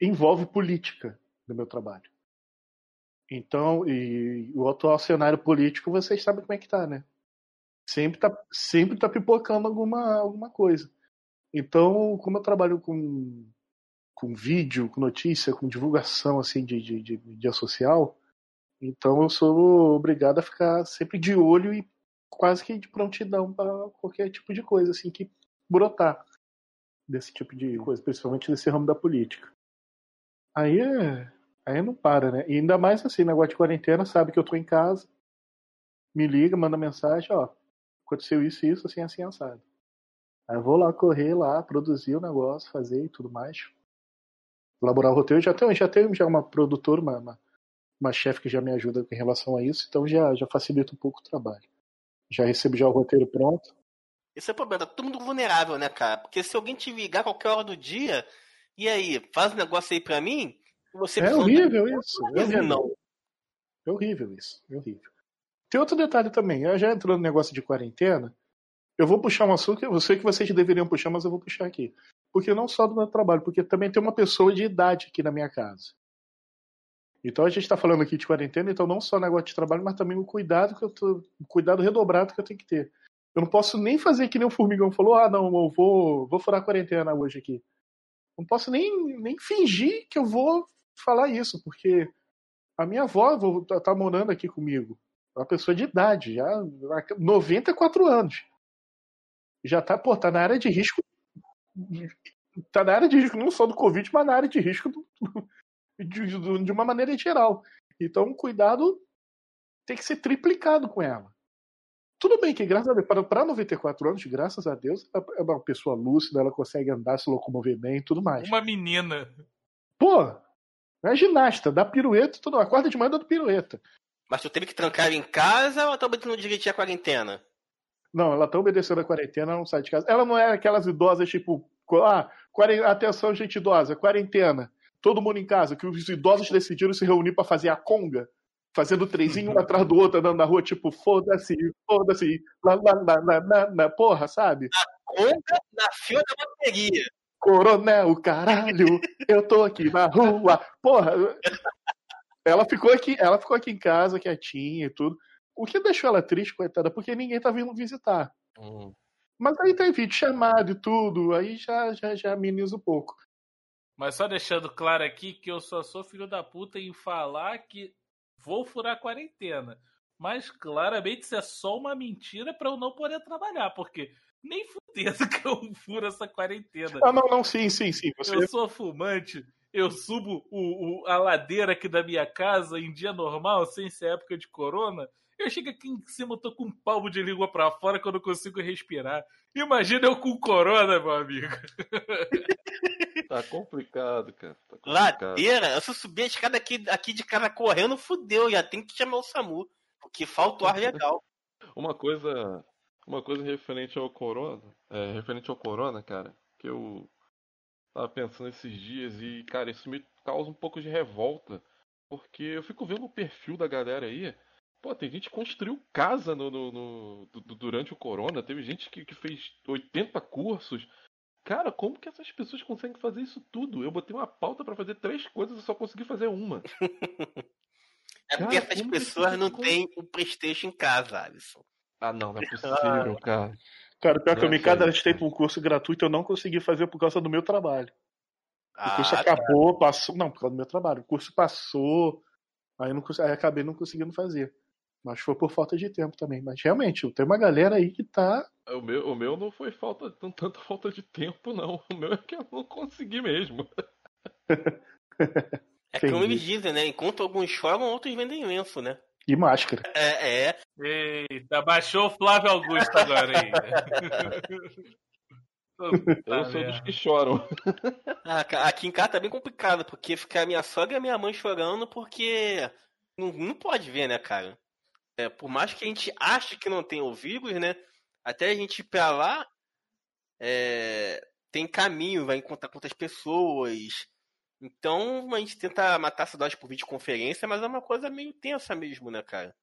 envolve política no meu trabalho. Então, e o atual cenário político, vocês sabem como é que tá, né? Sempre tá, sempre tá pipocando alguma, alguma coisa. Então, como eu trabalho com, com vídeo, com notícia, com divulgação assim de, de, de mídia social, então eu sou obrigado a ficar sempre de olho e quase que de prontidão para qualquer tipo de coisa assim que brotar desse tipo de coisa, principalmente nesse ramo da política. Aí é, aí não para, né? E ainda mais assim, negócio de quarentena, sabe que eu tô em casa, me liga, manda mensagem, ó, aconteceu isso e isso, assim, assim, assado. Aí eu vou lá correr lá, produzir o negócio, fazer e tudo mais. Elaborar o roteiro. Já tenho, já tenho já uma produtora, uma, uma, uma chefe que já me ajuda em relação a isso, então já, já facilita um pouco o trabalho. Já recebo já o roteiro pronto. Esse é o problema, tá todo mundo vulnerável, né, cara? Porque se alguém te ligar a qualquer hora do dia, e aí, faz um negócio aí pra mim, você É horrível Não isso. É horrível. não. É horrível isso. É horrível. Tem outro detalhe também. Eu já entrou no negócio de quarentena. Eu vou puxar um assunto que eu sei que vocês deveriam puxar, mas eu vou puxar aqui. Porque não só do meu trabalho, porque também tem uma pessoa de idade aqui na minha casa. Então a gente está falando aqui de quarentena, então não só negócio de trabalho, mas também o cuidado que eu tô, o cuidado redobrado que eu tenho que ter. Eu não posso nem fazer que nem o formigão falou, ah, não, eu vou, vou furar a quarentena hoje aqui. Não posso nem, nem fingir que eu vou falar isso, porque a minha avó vou- tá, morando aqui comigo. É uma pessoa de idade, já 94 anos. Já tá, pô, tá na área de risco. Tá na área de risco não só do Covid, mas na área de risco do- de, de- de uma maneira geral. Então, o cuidado tem que ser triplicado com ela. Tudo bem que, graças a Deus, para, para 94 anos, graças a Deus, ela é uma pessoa lúcida, ela consegue andar, se locomover bem e tudo mais. Uma menina. Pô, é ginasta, dá pirueta, tudo. Acorda de manhã dando pirueta. Mas tu teve que trancar ela em casa ou tá obedecendo direitinho a quarentena? Não, ela tá obedecendo a quarentena, ela não sai de casa. Ela não é aquelas idosas, tipo, ah, atenção, gente idosa, quarentena. Todo mundo em casa, que os idosos decidiram se reunir pra fazer a conga, fazendo trezinho um atrás do outro, andando na rua, tipo, foda-se, foda-se, lá, lá, lá, lá, lá, lá, porra, sabe? Conga na fila da bateria. Coronel, caralho, eu tô aqui na rua, porra. Ela ficou aqui, ela ficou aqui em casa, quietinha e tudo. O que deixou ela triste, coitada, porque ninguém tá vindo visitar. Mas aí tem vídeo chamado e tudo, aí já, já, já ameniza um pouco. Mas só deixando claro aqui que eu só sou filho da puta em falar que vou furar a quarentena. Mas claramente isso é só uma mentira pra eu não poder trabalhar, porque nem fudendo que eu furo essa quarentena. Ah, não, não, sim, sim, sim. Você... Eu sou fumante, eu subo o, o- a ladeira aqui da minha casa em dia normal, sem ser época de corona. Eu chego aqui em cima, eu tô com um palmo de língua pra fora que eu não consigo respirar. Imagina eu com corona, meu amigo. Tá complicado, cara. Tá complicado. Ladeira, se eu subir a escada aqui, aqui de cara correndo, fudeu, já tem que chamar o SAMU. Porque falta o ar legal. Uma coisa, uma coisa referente ao corona, é, referente ao corona, cara, que eu tava pensando esses dias e, cara, isso me causa um pouco de revolta, porque eu fico vendo o perfil da galera aí. Pô, tem gente que construiu casa no, no- no- du- du- durante o corona, teve gente que, que fez 80 cursos. Cara, como que essas pessoas conseguem fazer isso tudo? Eu botei uma pauta pra fazer três coisas e só consegui fazer uma. É porque Cara, essas pessoas isso não têm o Playstation em casa, Alisson. Ah, não, não é possível, cara. Cara, pior que eu me a Deus, cadastrei pra um curso gratuito, eu não consegui fazer por causa do meu trabalho. o curso Ah, acabou, passou. Não, por causa do meu trabalho. O curso passou, aí, não, aí acabei não conseguindo fazer. Mas foi por falta de tempo também. Mas realmente, tem uma galera aí que tá. O meu, o meu não foi falta, não tanta falta de tempo, não. O meu é que eu não consegui mesmo. É como eles dizem, né? Enquanto alguns choram, outros vendem lenço, né? E máscara. É, é. Eita, baixou o Flávio Augusto agora aí. Eu sou dos que choram. Ah, aqui em casa tá bem complicado, porque fica a minha sogra e a minha mãe chorando porque não, não pode ver, né, cara? É, por mais que a gente ache que não tem o vírus, né? Até a gente ir pra lá, é, tem caminho, vai encontrar outras pessoas. Então a gente tenta matar a cidade por videoconferência, mas é uma coisa meio tensa mesmo, né, cara?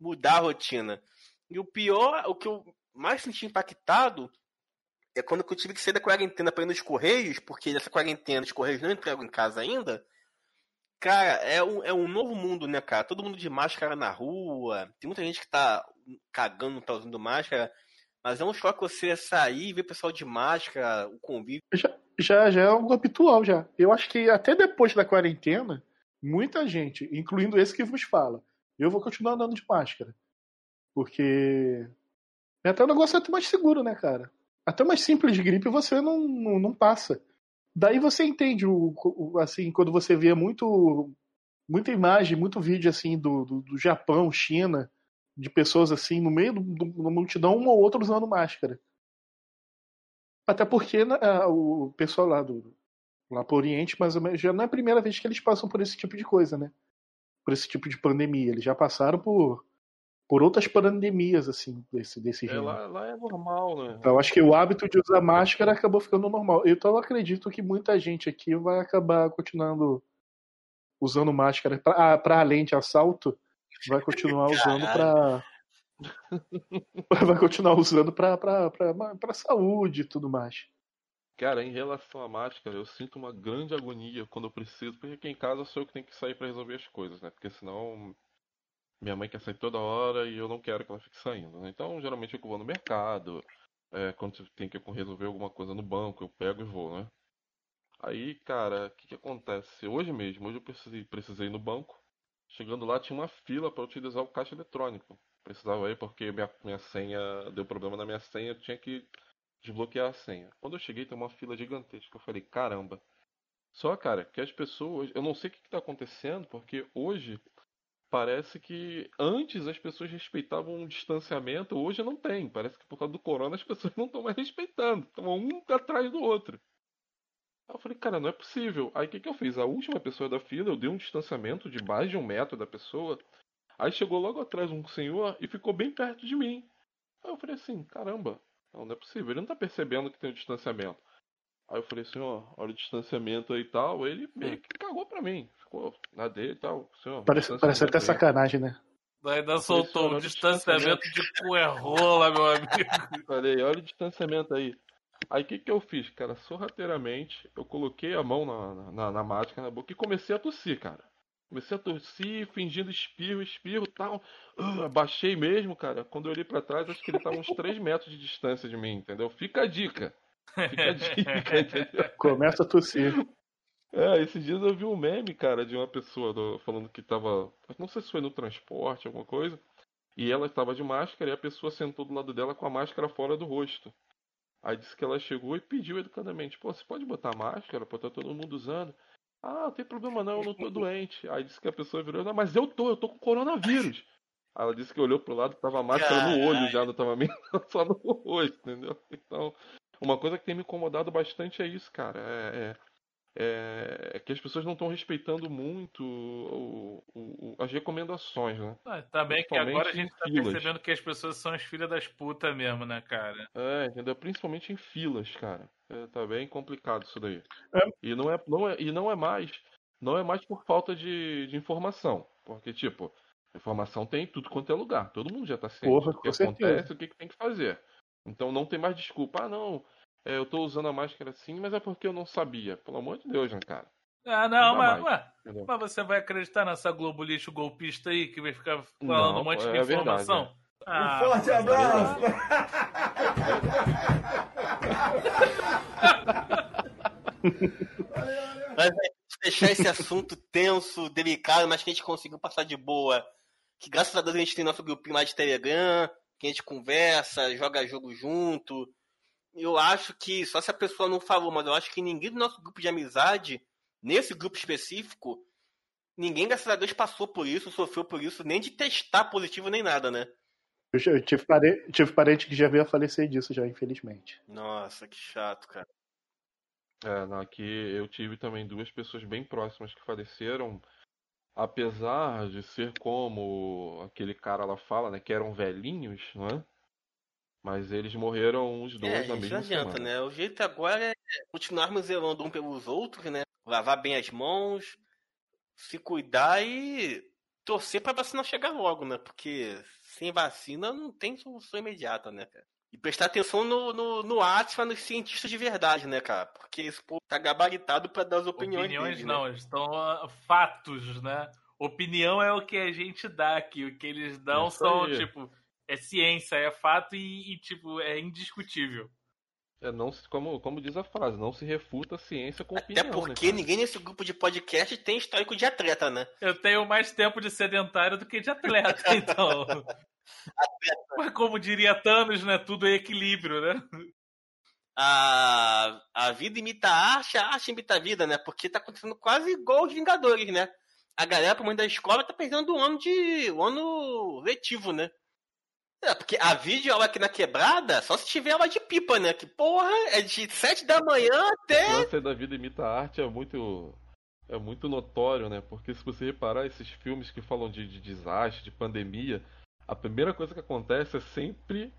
mudar a rotina. E o pior, o que eu mais senti impactado é quando eu tive que sair da quarentena para ir nos Correios, porque nessa quarentena os Correios não entraram em casa ainda. Cara, é um, é um novo mundo, né, cara? Todo mundo de máscara na rua. Tem muita gente que tá cagando, tá usando máscara. Mas é um choque você sair e ver o pessoal de máscara, o convívio. Já, já, já é algo habitual já. Eu acho que até depois da quarentena, muita gente, incluindo esse que vos fala, eu vou continuar andando de máscara. Porque é até um negócio até mais seguro, né, cara? Até mais simples de gripe você não, não, não passa. Daí você entende o, o- assim, quando você vê muito muita imagem, muito vídeo assim do, do, do Japão, China, de pessoas assim no meio da multidão, um ou outro usando máscara. Até porque né, ah, o pessoal lá do lá pro Oriente, menos, já não é a primeira vez que eles passam por esse tipo de coisa, né? Por esse tipo de pandemia. Eles já passaram por, por outras pandemias, assim, desse, desse É, lá, lá é normal, né? Então acho que o hábito de usar máscara acabou ficando normal. Então eu acredito que muita gente aqui vai acabar continuando usando máscara pra, ah, além de assalto, vai continuar usando pra. vai continuar usando pra, pra saúde e tudo mais. Cara, em relação à máscara, eu sinto uma grande agonia quando eu preciso, porque aqui em casa sou eu que tenho que sair pra resolver as coisas, né? Porque senão minha mãe quer sair toda hora e eu não quero que ela fique saindo, né? Então, geralmente eu vou no mercado, é, quando tem que resolver alguma coisa no banco, eu pego e vou, né? Aí, cara, o que que acontece? Hoje mesmo, hoje eu precisei, precisei ir no banco. Chegando lá, tinha uma fila para utilizar o caixa eletrônico. Precisava ir porque minha, minha senha deu problema na minha senha, eu tinha que desbloquear a senha. Quando eu cheguei, tem uma fila gigantesca. Eu falei, caramba. Só, cara, que as pessoas. Eu não sei o que está acontecendo, porque hoje parece que antes as pessoas respeitavam o distanciamento, hoje não tem. Parece que por causa do corona as pessoas não estão mais respeitando. Estão um atrás do outro. Aí eu falei, cara, não é possível. Aí o que, que eu fiz? A última pessoa da fila, eu dei um distanciamento de mais de um metro da pessoa. Aí chegou logo atrás um senhor e ficou bem perto de mim. Aí eu falei assim, caramba, não, é possível. Ele não tá percebendo que tem o distanciamento. Aí eu falei, senhor, olha o distanciamento aí e tal. Ele meio que cagou pra mim. Ficou na dele e tal. Senhor, Parece, parece até sacanagem, né? Ainda soltou o o distanciamento de cu é rola, meu amigo. Falei, olha o distanciamento aí. Aí o que, que eu fiz, cara? Sorrateiramente, eu coloquei a mão na, na, na na boca e comecei a tossir, cara. Comecei a tossir, fingindo espirro, espirro e tal. Ah, Abaixei mesmo, cara. Quando eu olhei pra trás, acho que ele tava uns 3 metros de distância de mim, entendeu? Fica a dica. Fica a dica, entendeu? Começa a tossir. É, esses dias eu vi um meme, cara, de uma pessoa do- falando que tava. Não sei se foi no transporte, alguma coisa. E ela estava de máscara e a pessoa sentou do lado dela com a máscara fora do rosto. Aí disse que ela chegou e pediu educadamente: Pô, você pode botar máscara? Pô, tá todo mundo usando. Ah, não tem problema não, eu não tô doente. Aí disse que a pessoa virou: Não, mas eu tô, eu tô com coronavírus. Aí ela disse que olhou pro lado tava a máscara no olho já, não tava nem só no rosto, entendeu? Então, uma coisa que tem me incomodado bastante é isso, cara. É, é- é, é que as pessoas não estão respeitando muito o- o- o- as recomendações, né? Ah, tá bem que agora a gente tá filas. percebendo que as pessoas são as filhas das putas mesmo, né, cara? É, entendeu? Principalmente em filas, cara. É, tá bem complicado isso daí. É. E não é, não é, e não é mais, não é mais por falta de, de informação, porque tipo, informação tem em tudo quanto é lugar. Todo mundo já tá ciente Porra, do que com certeza. acontece, o que, que tem que fazer. Então não tem mais desculpa. Ah, não, é, eu tô usando a máscara assim, mas é porque eu não sabia. Pelo amor de Deus, né, cara? Ah, não, mas, ué, entendeu? mas você vai acreditar nessa Globo lixo golpista aí que vai ficar falando Não, um monte é de verdade, informação? Ah, Um forte abraço! Mas é, fechar esse assunto tenso, delicado, mas que a gente conseguiu passar de boa. Que graças a Deus a gente tem nosso grupinho lá de Telegram, que a gente conversa, joga jogo junto. Eu acho que, só se a pessoa não falou, mas eu acho que ninguém do nosso grupo de amizade, nesse grupo específico, ninguém, graças a Deus, passou por isso, sofreu por isso, nem de testar positivo nem nada, né? Eu, tive, pare... tive parente que já veio a falecer disso, já, infelizmente. Nossa, que chato, cara. É, não, aqui eu tive também duas pessoas bem próximas que faleceram, apesar de ser como aquele cara lá fala, né, que eram velhinhos, não é? Mas eles morreram os dois É, na gente, não mesma adianta, semana. né? O jeito agora é continuarmos zelando um pelos outros, né? Lavar bem as mãos, se cuidar e torcer pra vacina chegar logo, né? Porque sem vacina não tem solução imediata, né, cara? E prestar atenção no, no, no Atma, nos cientistas de verdade, né, cara? Porque esse povo tá gabaritado pra dar as opiniões, Opiniões dele, não, né? eles estão ah, fatos, né? Opinião é o que a gente dá aqui. O que eles dão Isso são, aí. tipo, é ciência, é fato e, e, tipo, é indiscutível. É, não se, como, como diz a frase, não se refuta a ciência com Até opinião. né, porque cara? ninguém nesse grupo de podcast tem histórico de atleta, né? Eu tenho mais tempo de sedentário do que de atleta, então. Mas como diria Thanos, né? Tudo é equilíbrio, né? A, a vida imita a arte, a arte imita a vida, né? Porque tá acontecendo quase igual os Vingadores, né? A galera, pro mundo da escola, tá perdendo o ano de. o ano letivo, né? É, porque a vídeo aula aqui na quebrada, só se tiver aula de pipa, né? Que porra, é de 7 da manhã O até. lance da vida imita a arte é muito é muito notório, né? Porque se você reparar esses filmes que falam de, de desastre, de pandemia, a primeira coisa que acontece é sempre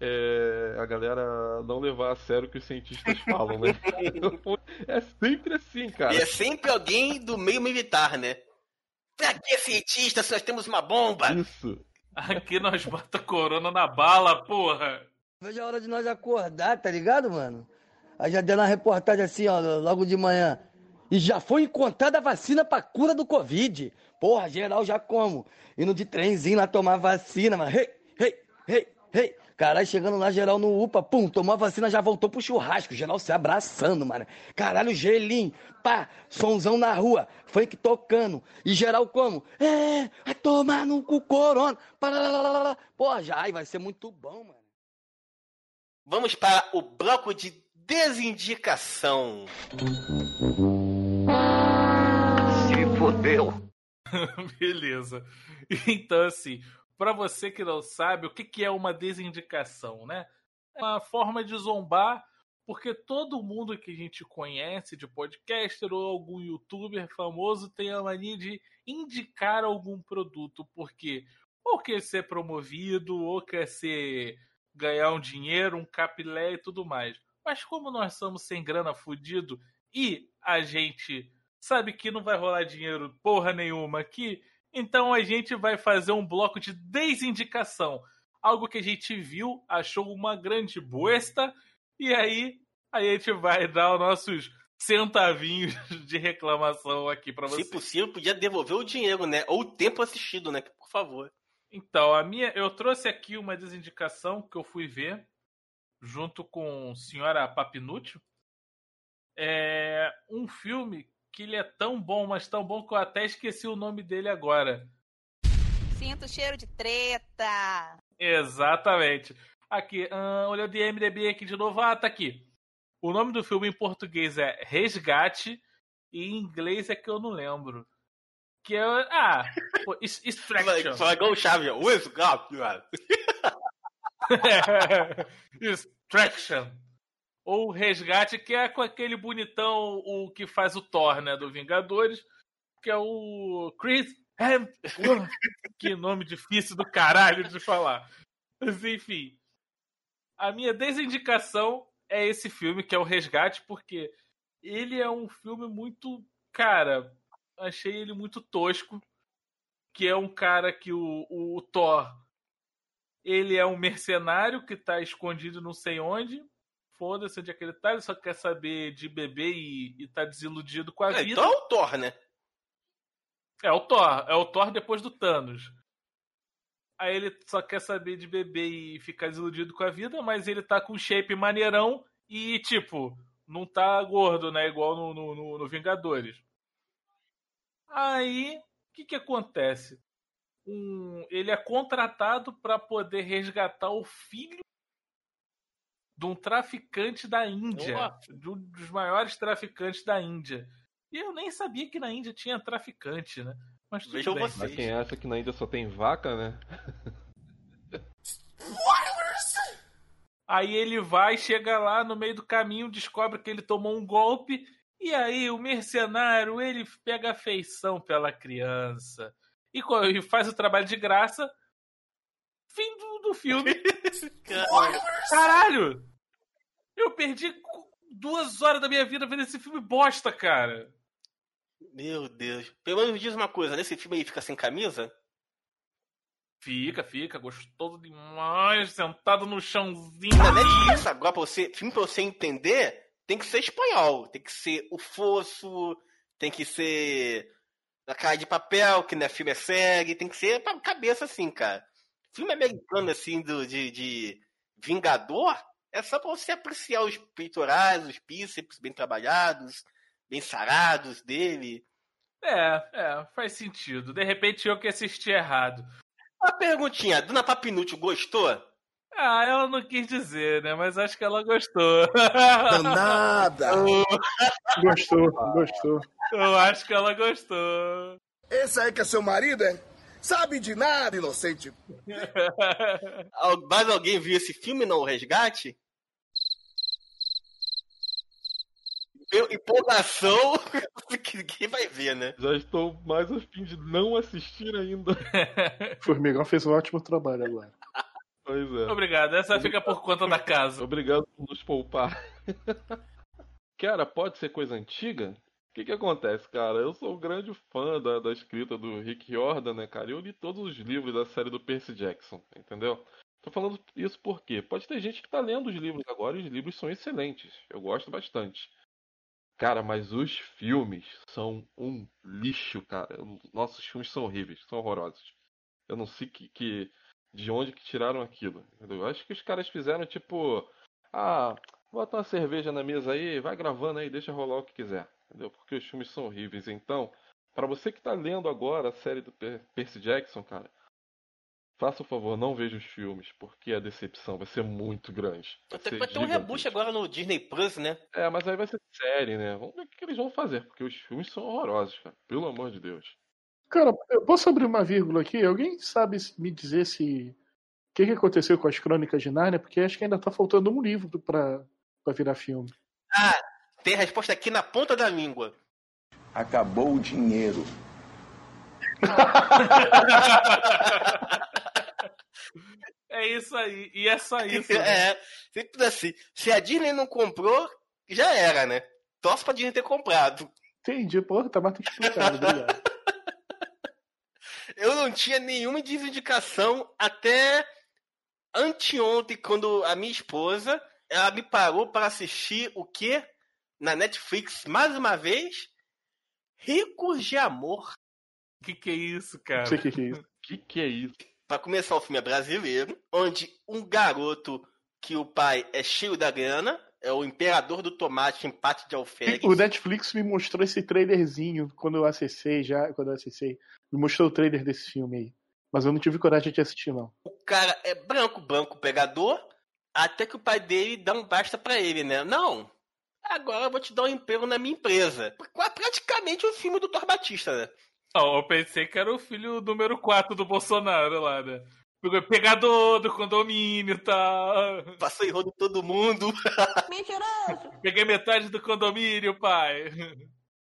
é, a galera não levar a sério o que os cientistas falam, né? é sempre assim, cara. E é sempre alguém do meio militar, né? Pra que cientista se nós temos uma bomba? Isso. Aqui nós bota corona na bala, porra. Veja a hora de nós acordar, tá ligado, mano? Aí já deu uma reportagem assim, ó, logo de manhã. E já foi encontrada a vacina pra cura do Covid. Porra, geral já como? Indo de trenzinho lá tomar vacina, mano. Hey, hey, hey, hey. Caralho, chegando lá, geral no UPA, pum, tomou a vacina, já voltou pro churrasco. Geral se abraçando, mano. Caralho, gelinho, pá, sonzão na rua, funk tocando. E geral como? É, vai tomar no cu corona. Porra, já, ai, vai ser muito bom, mano. Vamos para o bloco de desindicação. Se fodeu. Beleza. Então, assim, para você que não sabe, o que, que é uma desindicação, né? É uma forma de zombar, porque todo mundo que a gente conhece de podcaster ou algum youtuber famoso tem a mania de indicar algum produto, porque ou quer ser promovido, ou quer ser ganhar um dinheiro, um capilé e tudo mais. Mas como nós somos sem grana fudido e a gente sabe que não vai rolar dinheiro porra nenhuma aqui, então a gente vai fazer um bloco de desindicação. Algo que a gente viu, achou uma grande boesta, e aí a gente vai dar os nossos centavinhos de reclamação aqui pra você. Se possível, podia devolver o dinheiro, né? Ou o tempo assistido, né? Por favor. Então, a minha, eu trouxe aqui uma desindicação que eu fui ver junto com senhora Papinútil. É um filme que ele é tão bom, mas tão bom que eu até esqueci o nome dele agora. Sinto cheiro de treta. Exatamente. Aqui, ah, olhando de MDB aqui de novo. Ah, tá aqui. O nome do filme em português é Resgate e em inglês é que eu não lembro. Que é. Ah, Extraction. Fala igual o o escape, mano. Extraction. Ou Resgate, que é com aquele bonitão o que faz o Thor, né? Do Vingadores. Que é o Chris Hemsworth. que nome difícil do caralho de falar. Mas enfim. A minha desindicação é esse filme, que é o Resgate, porque ele é um filme muito. Cara, achei ele muito tosco. Que é um cara que o, o Thor ele é um mercenário que tá escondido não sei onde. Foda-se onde é que ele tá, ele só quer saber de beber e, e tá desiludido com a É, vida. então é o Thor, né? É o Thor, é o Thor depois do Thanos. Aí ele só quer saber de beber e ficar desiludido com a vida, mas ele tá com shape maneirão e, tipo, não tá gordo, né? Igual no, no, no- no Vingadores. Aí, o que que acontece? Um, ele é contratado para poder resgatar o filho de um traficante da Índia, Boa. de um dos maiores traficantes da Índia. E eu nem sabia que na Índia tinha traficante, né? Mas tudo Vejam bem. Mas quem acha que na Índia só tem vaca, né? Aí ele vai, chega lá no meio do caminho, descobre que ele tomou um golpe. E aí o mercenário, ele pega afeição pela criança. E e faz o trabalho de graça. Fim do, do filme. Caralho! Eu perdi duas horas da minha vida vendo esse filme bosta, cara. Meu Deus. Pelo menos me diz uma coisa, nesse filme aí fica sem camisa? Fica, fica, gostoso demais, sentado no chãozinho. Na Netflix, agora, pra você, filme pra você entender, tem que ser espanhol. Tem que ser O Fosso, tem que ser A Cara de Papel, que não é filme, é série. Tem que ser pra cabeça assim, cara. Filme americano, assim, do, de, de Vingador, é só pra você apreciar os peitorais, os bíceps bem trabalhados, bem sarados dele. É, é, faz sentido. De repente eu que assisti errado. Uma perguntinha, Dona Papinútil gostou? Ah, ela não quis dizer, né? Mas acho que ela gostou. Danada! Gostou, gostou. Eu acho que ela gostou. Esse aí que é seu marido, é? Sabe de nada, inocente. Mais alguém viu esse filme, não? O Resgate? Eu- Empolgação que ninguém vai ver, né? Já estou mais a fim de não assistir ainda. Formigão fez um ótimo trabalho agora. Pois é. Obrigado, essa fica por conta da casa. Obrigado por nos poupar. cara, pode ser coisa antiga? Que que acontece, cara? Eu sou um grande fã da, da escrita do Rick Riordan, né, cara? Eu li todos os livros da série do Percy Jackson, entendeu? Tô falando isso porque pode ter gente que tá lendo os livros agora e os livros são excelentes. Eu gosto bastante. Cara, mas os filmes são um lixo, cara. Nossos filmes são horríveis, são horrorosos. Eu não sei que, que de onde que tiraram aquilo. Eu acho que os caras fizeram tipo, ah, bota uma cerveja na mesa aí, vai gravando aí, deixa rolar o que quiser. Entendeu? Porque os filmes são horríveis. Então, para você que tá lendo agora a série do Per- Percy Jackson, cara, faça o favor, não veja os filmes, porque a decepção vai ser muito grande. Ser vai ter um reboot agora no Disney Plus, né? É, mas aí vai ser série, né? Vamos ver o que eles vão fazer, porque os filmes são horrorosos, cara. Pelo amor de Deus. Cara, eu posso abrir uma vírgula aqui? Alguém sabe me dizer se. O que, que aconteceu com as crônicas de Nárnia? Porque acho que ainda tá faltando um livro pra virar filme. Ah, tem a resposta aqui na ponta da língua. Acabou o dinheiro. É isso aí, e é só isso. né? É, sempre assim. Se a Disney não comprou, já era, né? Torce pra Disney ter comprado. Entendi, porra, tá mais que explicado, obrigado. Eu não tinha nenhuma indicação até anteontem, quando a minha esposa ela me parou para assistir o que na Netflix mais uma vez Ricos de Amor. O que, que é isso, cara? Sei o que, que é isso. Que que é isso? Para começar, o filme é brasileiro, onde um garoto que o pai é cheio da grana, é o imperador do tomate, empate de alferes. O Netflix me mostrou esse trailerzinho quando eu acessei já, quando eu acessei. Me mostrou o trailer desse filme aí. Mas eu não tive coragem de assistir, não. O cara é branco, branco pegador, até que o pai dele dá um basta pra ele, né? Não, agora eu vou te dar um emprego na minha empresa. Praticamente o filme do Thor Batista, né? Não, eu pensei que era o filho número 4 do Bolsonaro lá, né? Pegador do condomínio e tal. Passou em rodo todo mundo. Mentiroso! Peguei metade do condomínio, pai.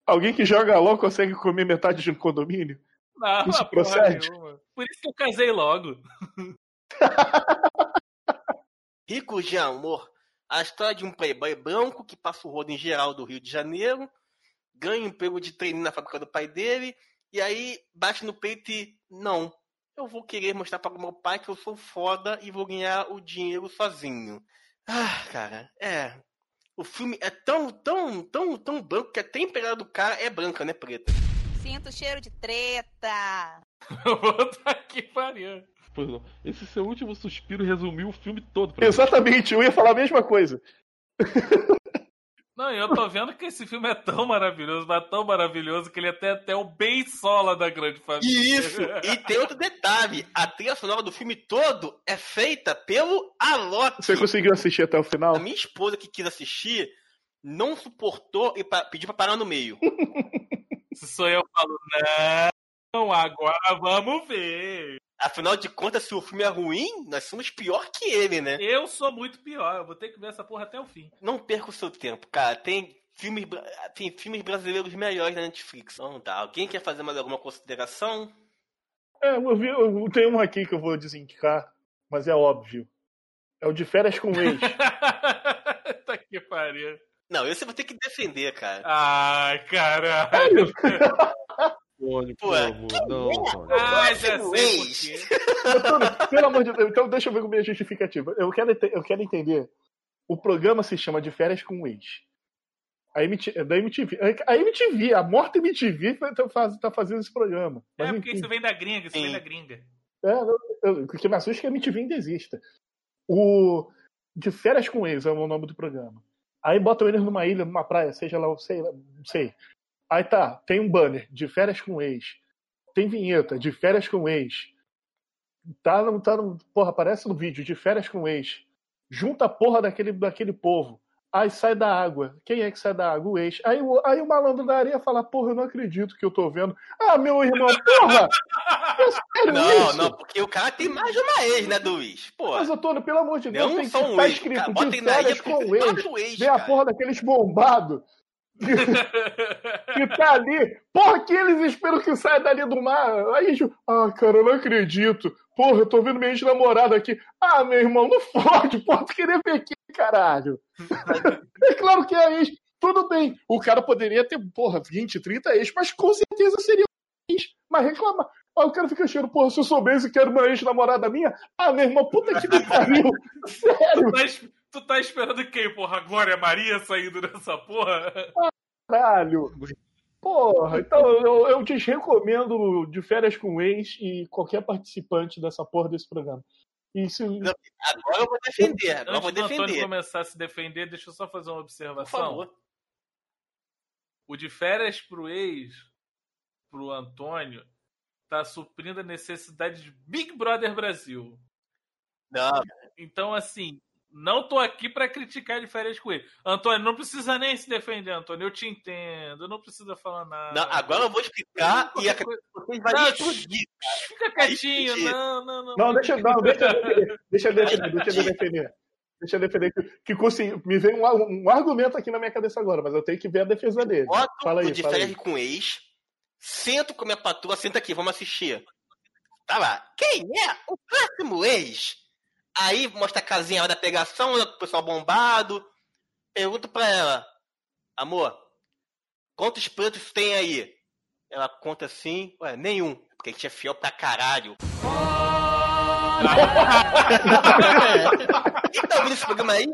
Alguém que joga LOL consegue comer metade de um condomínio? Não, Isso porra procede? nenhuma. Por isso que eu casei logo. Ricos de Amor. A história de um playboy branco que passa o rodo em geral do Rio de Janeiro, ganha um emprego de treininho na fábrica do pai dele, e aí bate no peito e não, eu vou querer mostrar para o meu pai que eu sou foda e vou ganhar o dinheiro sozinho. Ah, cara, é. O filme é tão, tão, tão, tão branco que até a empregada do cara é branca, né, preta? Sinto cheiro de treta. Puta que pariu. Pois não. Esse seu último suspiro resumiu o filme todo pra mim. Exatamente, eu ia falar a mesma coisa. Não, eu tô vendo que esse filme é tão maravilhoso, mas tão maravilhoso que ele é até, até o bem sola da grande família. E isso, e tem outro detalhe: a trilha sonora do filme todo é feita pelo Alok. Você conseguiu assistir até o final? A minha esposa que quis assistir não suportou e pediu pra parar no meio. Se sou eu, eu falo, não, agora vamos ver. Afinal de contas, se o filme é ruim, nós somos pior que ele, né? Eu sou muito pior, eu vou ter que ver essa porra até o fim. Não perca o seu tempo, cara. Tem filmes, tem filmes brasileiros melhores na Netflix. Então tá. Alguém quer fazer mais alguma consideração? É, eu, vi, eu tenho um aqui que eu vou desindicar, mas é óbvio. É o de férias com ex. tá que pariu. Não, esse eu vou ter que defender, cara. Ai, caralho. Tony, Pô, por favor, não, Tony. Ah, já sei. Antônio, pelo amor de Deus, então deixa eu ver com a minha justificativa. Eu quero, eu quero entender. O programa se chama De Férias com o Ex. A MTV, da MTV. A MTV, a morta MTV tá, faz- tá fazendo esse programa. Mas, É porque enfim. isso vem da gringa, isso vem Sim. da gringa. É, eu- o que me assusta é que a MTV ainda exista. O De Férias com Ex é o nome do programa. Aí botam eles numa ilha, numa praia, seja lá, sei, lá, não sei. Aí tá, tem um banner, De Férias com Ex. Tem vinheta, De Férias com Ex. Tá, no- tá no, porra, aparece no vídeo, De Férias com Ex. Junta a porra daquele, daquele povo. Aí sai da água. Quem é que sai da água? O ex. Aí, o- aí o malandro da areia fala, porra, eu não acredito que eu tô vendo. Ah, meu irmão, porra! É Não, isso? não, porque o cara tem mais de uma ex, né, Luiz? Pô, Mas, Antônio, pelo amor de Deus, Não tem que um estar ex, escrito cara, de férias com ex. ex, Vem a porra daqueles bombados que tá ali. Porra, que eles esperam que saia dali do mar. Aí, ah, cara, eu não acredito. Porra, eu tô vendo minha ex-namorada aqui. Ah, meu irmão, não fode, porra, tu queria ver aqui, caralho. é claro que é ex. Tudo bem, o cara poderia ter, porra, 20, 30 ex, mas com certeza seria ex. Mas reclamar. Aí o cara fica cheiro, porra, se eu soubesse que era uma ex-namorada minha, ah, meu irmão, puta que me pariu. Sério, es- tu tá esperando quem, porra? A Glória Maria saindo dessa porra? caralho. Porra, então eu, eu te recomendo de férias com ex e qualquer participante dessa porra desse programa. Isso, agora eu vou defender, agora eu vou Antes do Antônio defender. começar a se defender, deixa eu só fazer uma observação. O de férias pro ex, pro Antônio, tá suprindo a necessidade de Big Brother Brasil. Não, Então, assim, não tô aqui pra criticar de férias com ele. Antônio, não precisa nem se defender, Antônio. Eu te entendo. Não precisa falar nada. não, agora eu vou explicar e a vocês vão Não, explodir. Fica quietinho. Não, não, não. Não, deixa, não, deixa eu defender. Deixa eu defender, deixa eu defender. Deixa eu defender. Que, que consegui- me veio um, um argumento aqui na minha cabeça agora, mas eu tenho que ver a defesa dele. Boto Fala o aí, de fala férias aí. com ex, sento com a minha patroa, senta aqui, vamos assistir. Tá lá. Quem é o próximo ex? Aí mostra a casinha da pegação, o pessoal bombado. Pergunto pra ela, amor, quantos pretos tem aí? Ela conta assim, ué, nenhum. Porque a gente é fiel pra caralho. Quem tá ouvindo esse programa aí?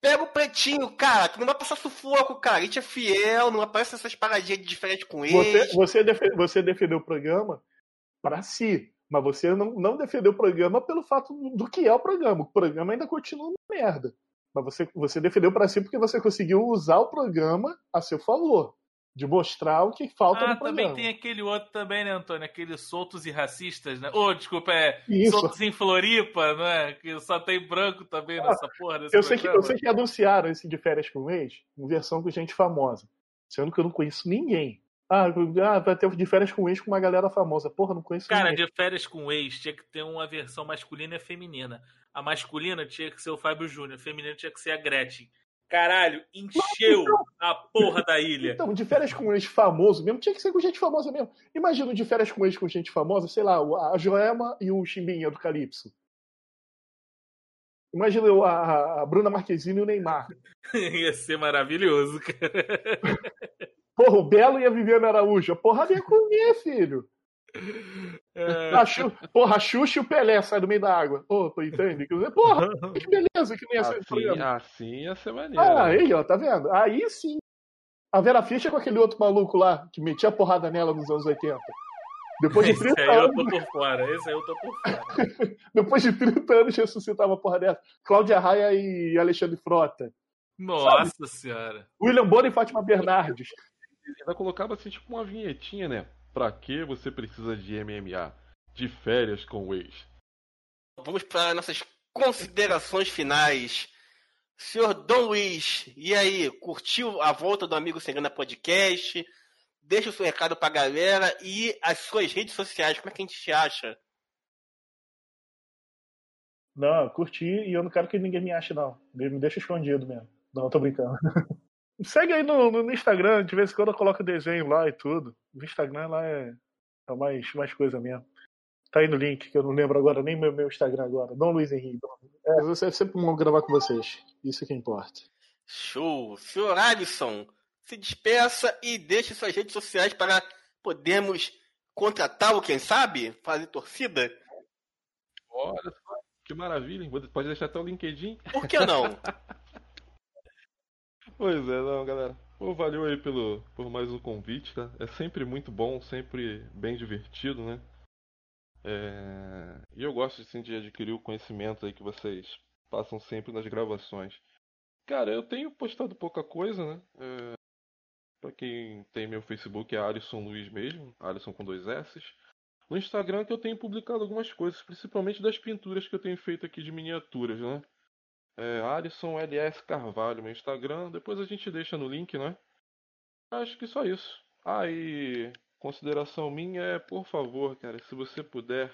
Pega o pretinho, cara, que não vai passar sufoco, cara. A gente é fiel, não aparece essas paradinhas de diferente com ex. Você, você, defe- você defendeu o programa para si, mas você não, não defendeu o programa pelo fato do, do que é o programa. O programa ainda continua uma merda. Mas você, você defendeu para si porque você conseguiu usar o programa a seu favor. De mostrar o que falta Ah, no também programa. tem aquele outro também, né, Antônio? Aqueles soltos e racistas, né? Ô, desculpa, é Isso. soltos em Floripa, não é? Que só tem branco também nessa porra Eu sei, que, eu sei que anunciaram esse de férias com ex em versão com gente famosa. Sendo que eu não conheço ninguém. Ah, ah, vai ter de férias com ex com uma galera famosa. Porra, não conheço Cara, ninguém. de férias com ex tinha que ter uma versão masculina e feminina. A masculina tinha que ser o Fábio Júnior, a feminina tinha que ser a Gretchen. Caralho, encheu a porra da ilha. Então, de férias com ex famoso mesmo, tinha que ser com gente famosa mesmo. Imagina de férias com ex com gente famosa, sei lá, a Joema e o Chimbinha do Calypso. Imagina a, a Bruna Marquezine e o Neymar. Ia ser maravilhoso, cara. Porra, o Belo e a Viviana Araújo. Porra, ia comer, filho. É. A Xu- porra, a Xuxa e o Pelé saem do meio da água. Ô, tu entende? Porra, que beleza que nem esse Assim, programa. assim ia ser maneiro. Ah, aí, ó, tá vendo? Aí sim. A Vera Fischer com aquele outro maluco lá, que metia porrada nela nos anos 80. Depois de Esse 30 aí eu anos, tô por fora, esse aí eu tô por fora. depois de 30 anos ressuscitava uma porra dessa. Cláudia Raia e Alexandre Frota. Nossa senhora. William Bonner e Fátima Bernardes. Ainda colocava assim, tipo uma vinhetinha, né? Pra que você precisa de MMA? De férias com o ex. Vamos para nossas considerações finais. Senhor Dom Luiz, e aí, curtiu a volta do Amigo Sem Grana Podcast? Deixa o seu recado pra galera e as suas redes sociais, como é que a gente te acha? Não, eu curti e eu não quero que ninguém me ache, não. Me deixa escondido mesmo. Não, tô brincando. Segue aí no, no Instagram, de vez em quando eu coloco desenho lá e tudo. No Instagram lá é, é mais, mais coisa mesmo. Tá aí no link, que eu não lembro agora, nem meu, meu Instagram agora. Dom Luiz Henrique. É, você- é sempre bom gravar com vocês. Isso que importa. Show! Senhor Alisson, se despeça e deixe suas redes sociais para podermos contratá-lo, quem sabe? Fazer torcida? Olha só, que maravilha. hein? Pode deixar até o LinkedIn. Por que não? Pois é, não, galera. Pô, valeu aí pelo, por mais um convite, tá? É sempre muito bom, sempre bem divertido, né? É, E eu gosto assim, de adquirir o conhecimento aí que vocês passam sempre nas gravações. Cara, eu tenho postado pouca coisa, né? É... Pra quem tem meu Facebook é Alisson Luiz mesmo, Alisson com dois S. No Instagram que eu tenho publicado algumas coisas, principalmente das pinturas que eu tenho feito aqui de miniaturas, né? É Alisson LS Carvalho, meu Instagram. Depois a gente deixa no link, né? Acho que só isso. Ah, e consideração minha é, por favor, cara, se você puder,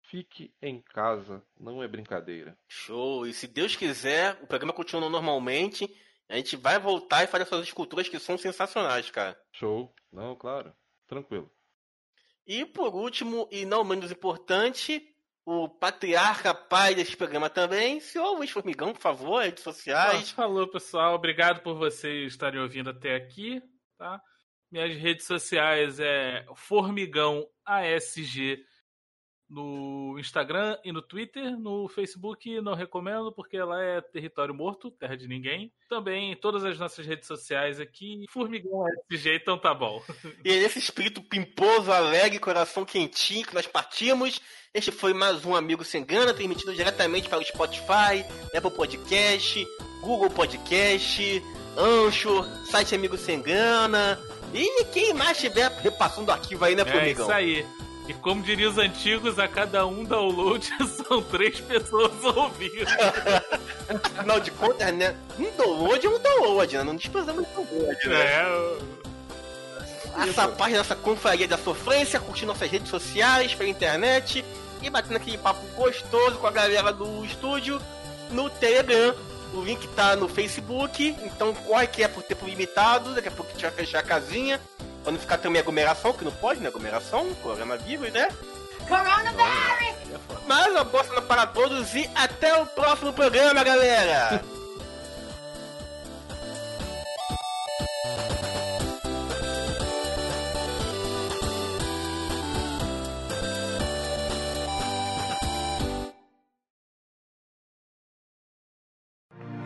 fique em casa. Não é brincadeira. Show! E se Deus quiser, o programa continua normalmente. A gente vai voltar e fazer essas esculturas que são sensacionais, cara. Show? Não, claro. Tranquilo. E por último, e não menos importante, o patriarca pai desse programa também, senhor Luiz Formigão, por favor, redes sociais. Falou, pessoal. Obrigado por vocês estarem ouvindo até aqui, tá? Minhas redes sociais é Formigão ASG no Instagram e no Twitter. No Facebook não recomendo porque lá é território morto, terra de ninguém. Também todas as nossas redes sociais aqui, Formigão ASG, então tá bom. E é nesse espírito pimposo, alegre, coração quentinho que nós partimos. Este foi mais um Amigo Sem Grana, transmitido diretamente para o Spotify, Apple Podcast, Google Podcast, Ancho, site Amigo Sem Grana. E quem mais estiver repassando o arquivo aí, né, É Formigão? isso aí. E como diriam os antigos, a cada um download são três pessoas ouvindo. Afinal de contas, né? Um download é um download, né? Não desprezamos um download, né? É, Essa página, essa confraria da sofrência, curtir nossas redes sociais, pela internet e batendo aquele papo gostoso com a galera do estúdio no Telegram. O link tá no Facebook, então corre que é por tempo limitado, daqui a pouco a gente vai fechar a casinha. Pra não ficar também aglomeração, que não pode, né? Aglomeração, coronavírus, né? Coronavirus! Mas uma boa semana para todos e até o próximo programa, galera!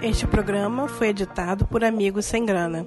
Este programa foi editado por Amigos Sem Grana.